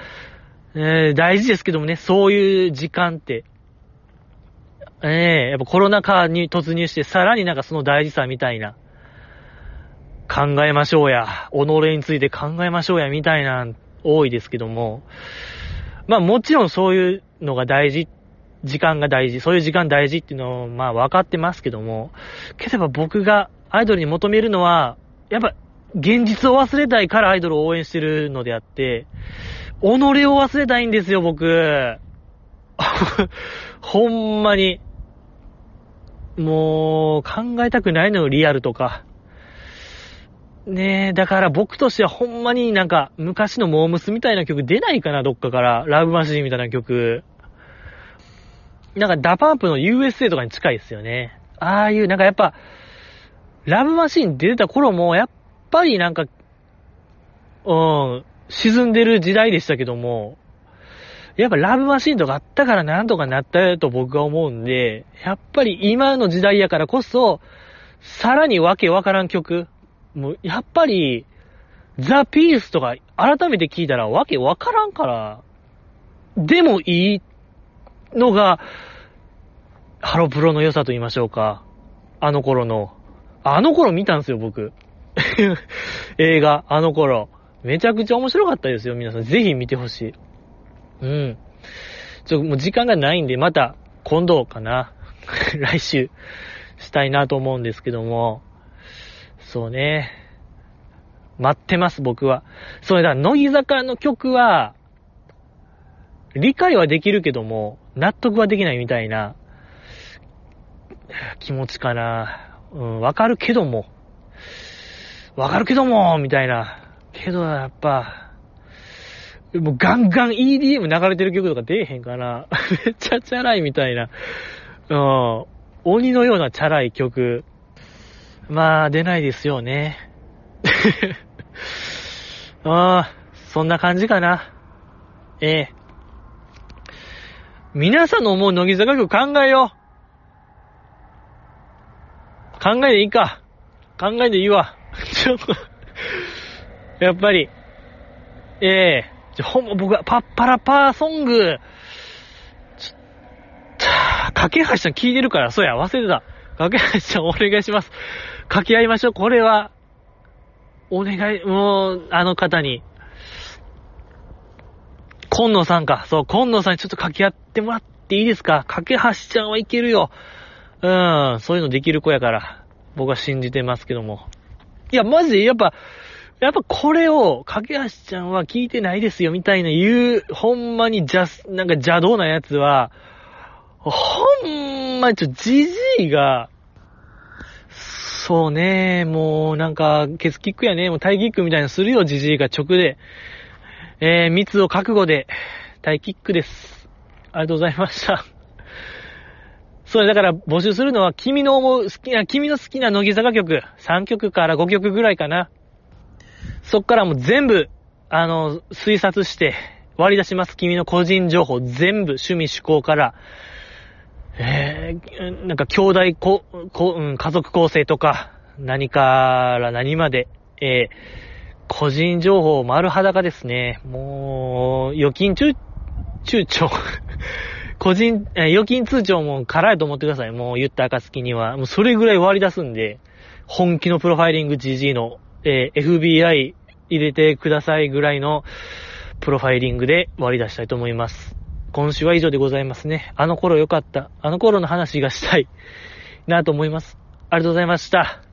えー、大事ですけどもね、そういう時間って、ええー、やっぱコロナ禍に突入して、さらになんかその大事さみたいな、考えましょうや、己について考えましょうや、みたいな、多いですけども、まあもちろんそういうのが大事、時間が大事、そういう時間大事っていうのを、まあ分かってますけども、ければ僕がアイドルに求めるのは、やっぱ、現実を忘れたいからアイドルを応援してるのであって、己を忘れたいんですよ、僕。[laughs] ほんまに。もう、考えたくないのよ、リアルとか。ねえ、だから僕としてはほんまになんか、昔のモームスみたいな曲出ないかな、どっかから。ラブマシーンみたいな曲。なんか、 DA PUMP の USA とかに近いですよね。ああいう、なんかやっぱ、ラブマシーン出てた頃も、やっぱりなんか、うん、沈んでる時代でしたけども、やっぱラブマシンとかあったからなんとかなったよと僕は思うんで、やっぱり今の時代やからこそ、さらにわけわからん曲、もうやっぱり、ザ・ピースとか改めて聞いたらわけわからんから、でもいいのが、ハロプロの良さと言いましょうか。あの頃の。あの頃見たんですよ、僕。[laughs] 映画、あの頃。めちゃくちゃ面白かったですよ、皆さん。ぜひ見てほしい。うん。ちょ、もう時間がないんで、また今度かな。[laughs] 来週したいなと思うんですけども。そうね。待ってます、僕は。それだ、乃木坂の曲は、理解はできるけども、納得はできないみたいな気持ちかな。うん、わかるけども、わかるけども、みたいな。けど、やっぱ、もうガンガン EDM 流れてる曲とか出えへんかな。[laughs] めっちゃチャラいみたいな。うん。鬼のようなチャラい曲。まあ、出ないですよね。[laughs] ああ、そんな感じかな。ええ。皆さんの思う乃木坂曲考えよう。考えでいいか。考えでいいわ。[laughs] ちょっとやっぱり、ええー、じゃ、ほんま僕はパッパラパーソング、ちょっと、架け橋さん聞いてるから、そうや、忘れてた。架け橋さんお願いします。掛け合いましょう。これは、お願い、もう、あの方に。今野さんか。そう、今野さんにちょっと掛け合ってもらっていいですか？架け橋ちゃんはいけるよ。うん、そういうのできる子やから。僕は信じてますけども。いや、マジで、やっぱ、やっぱこれを、かけはしちゃんは聞いてないですよ、みたいな言う、ほんまにじゃ、なんか邪道なやつは、ほんまにちょ、じじいが、そうね、もうなんか、ケツキックやね、もうタイキックみたいなするよ、じじいが直で。えー、密を覚悟で、タイキックです。ありがとうございました。そう、だから募集するのは、君の思う好きな、君の好きな乃木坂曲、3曲から5曲ぐらいかな。そっからもう全部、あの、推察して割り出します。君の個人情報全部、趣味趣向から、えー、なんか兄弟こ、こ、うん、家族構成とか、何から何まで、えー、個人情報丸裸ですね。もう、預金中、中長 [laughs] 個人、え預金通帳も辛いと思ってください。もう言った暁には。もうそれぐらい割り出すんで、本気のプロファイリング GG の、えー、FBI 入れてくださいぐらいのプロファイリングで割り出したいと思います。今週は以上でございますね。あの頃良かった。あの頃の話がしたいなと思います。ありがとうございました。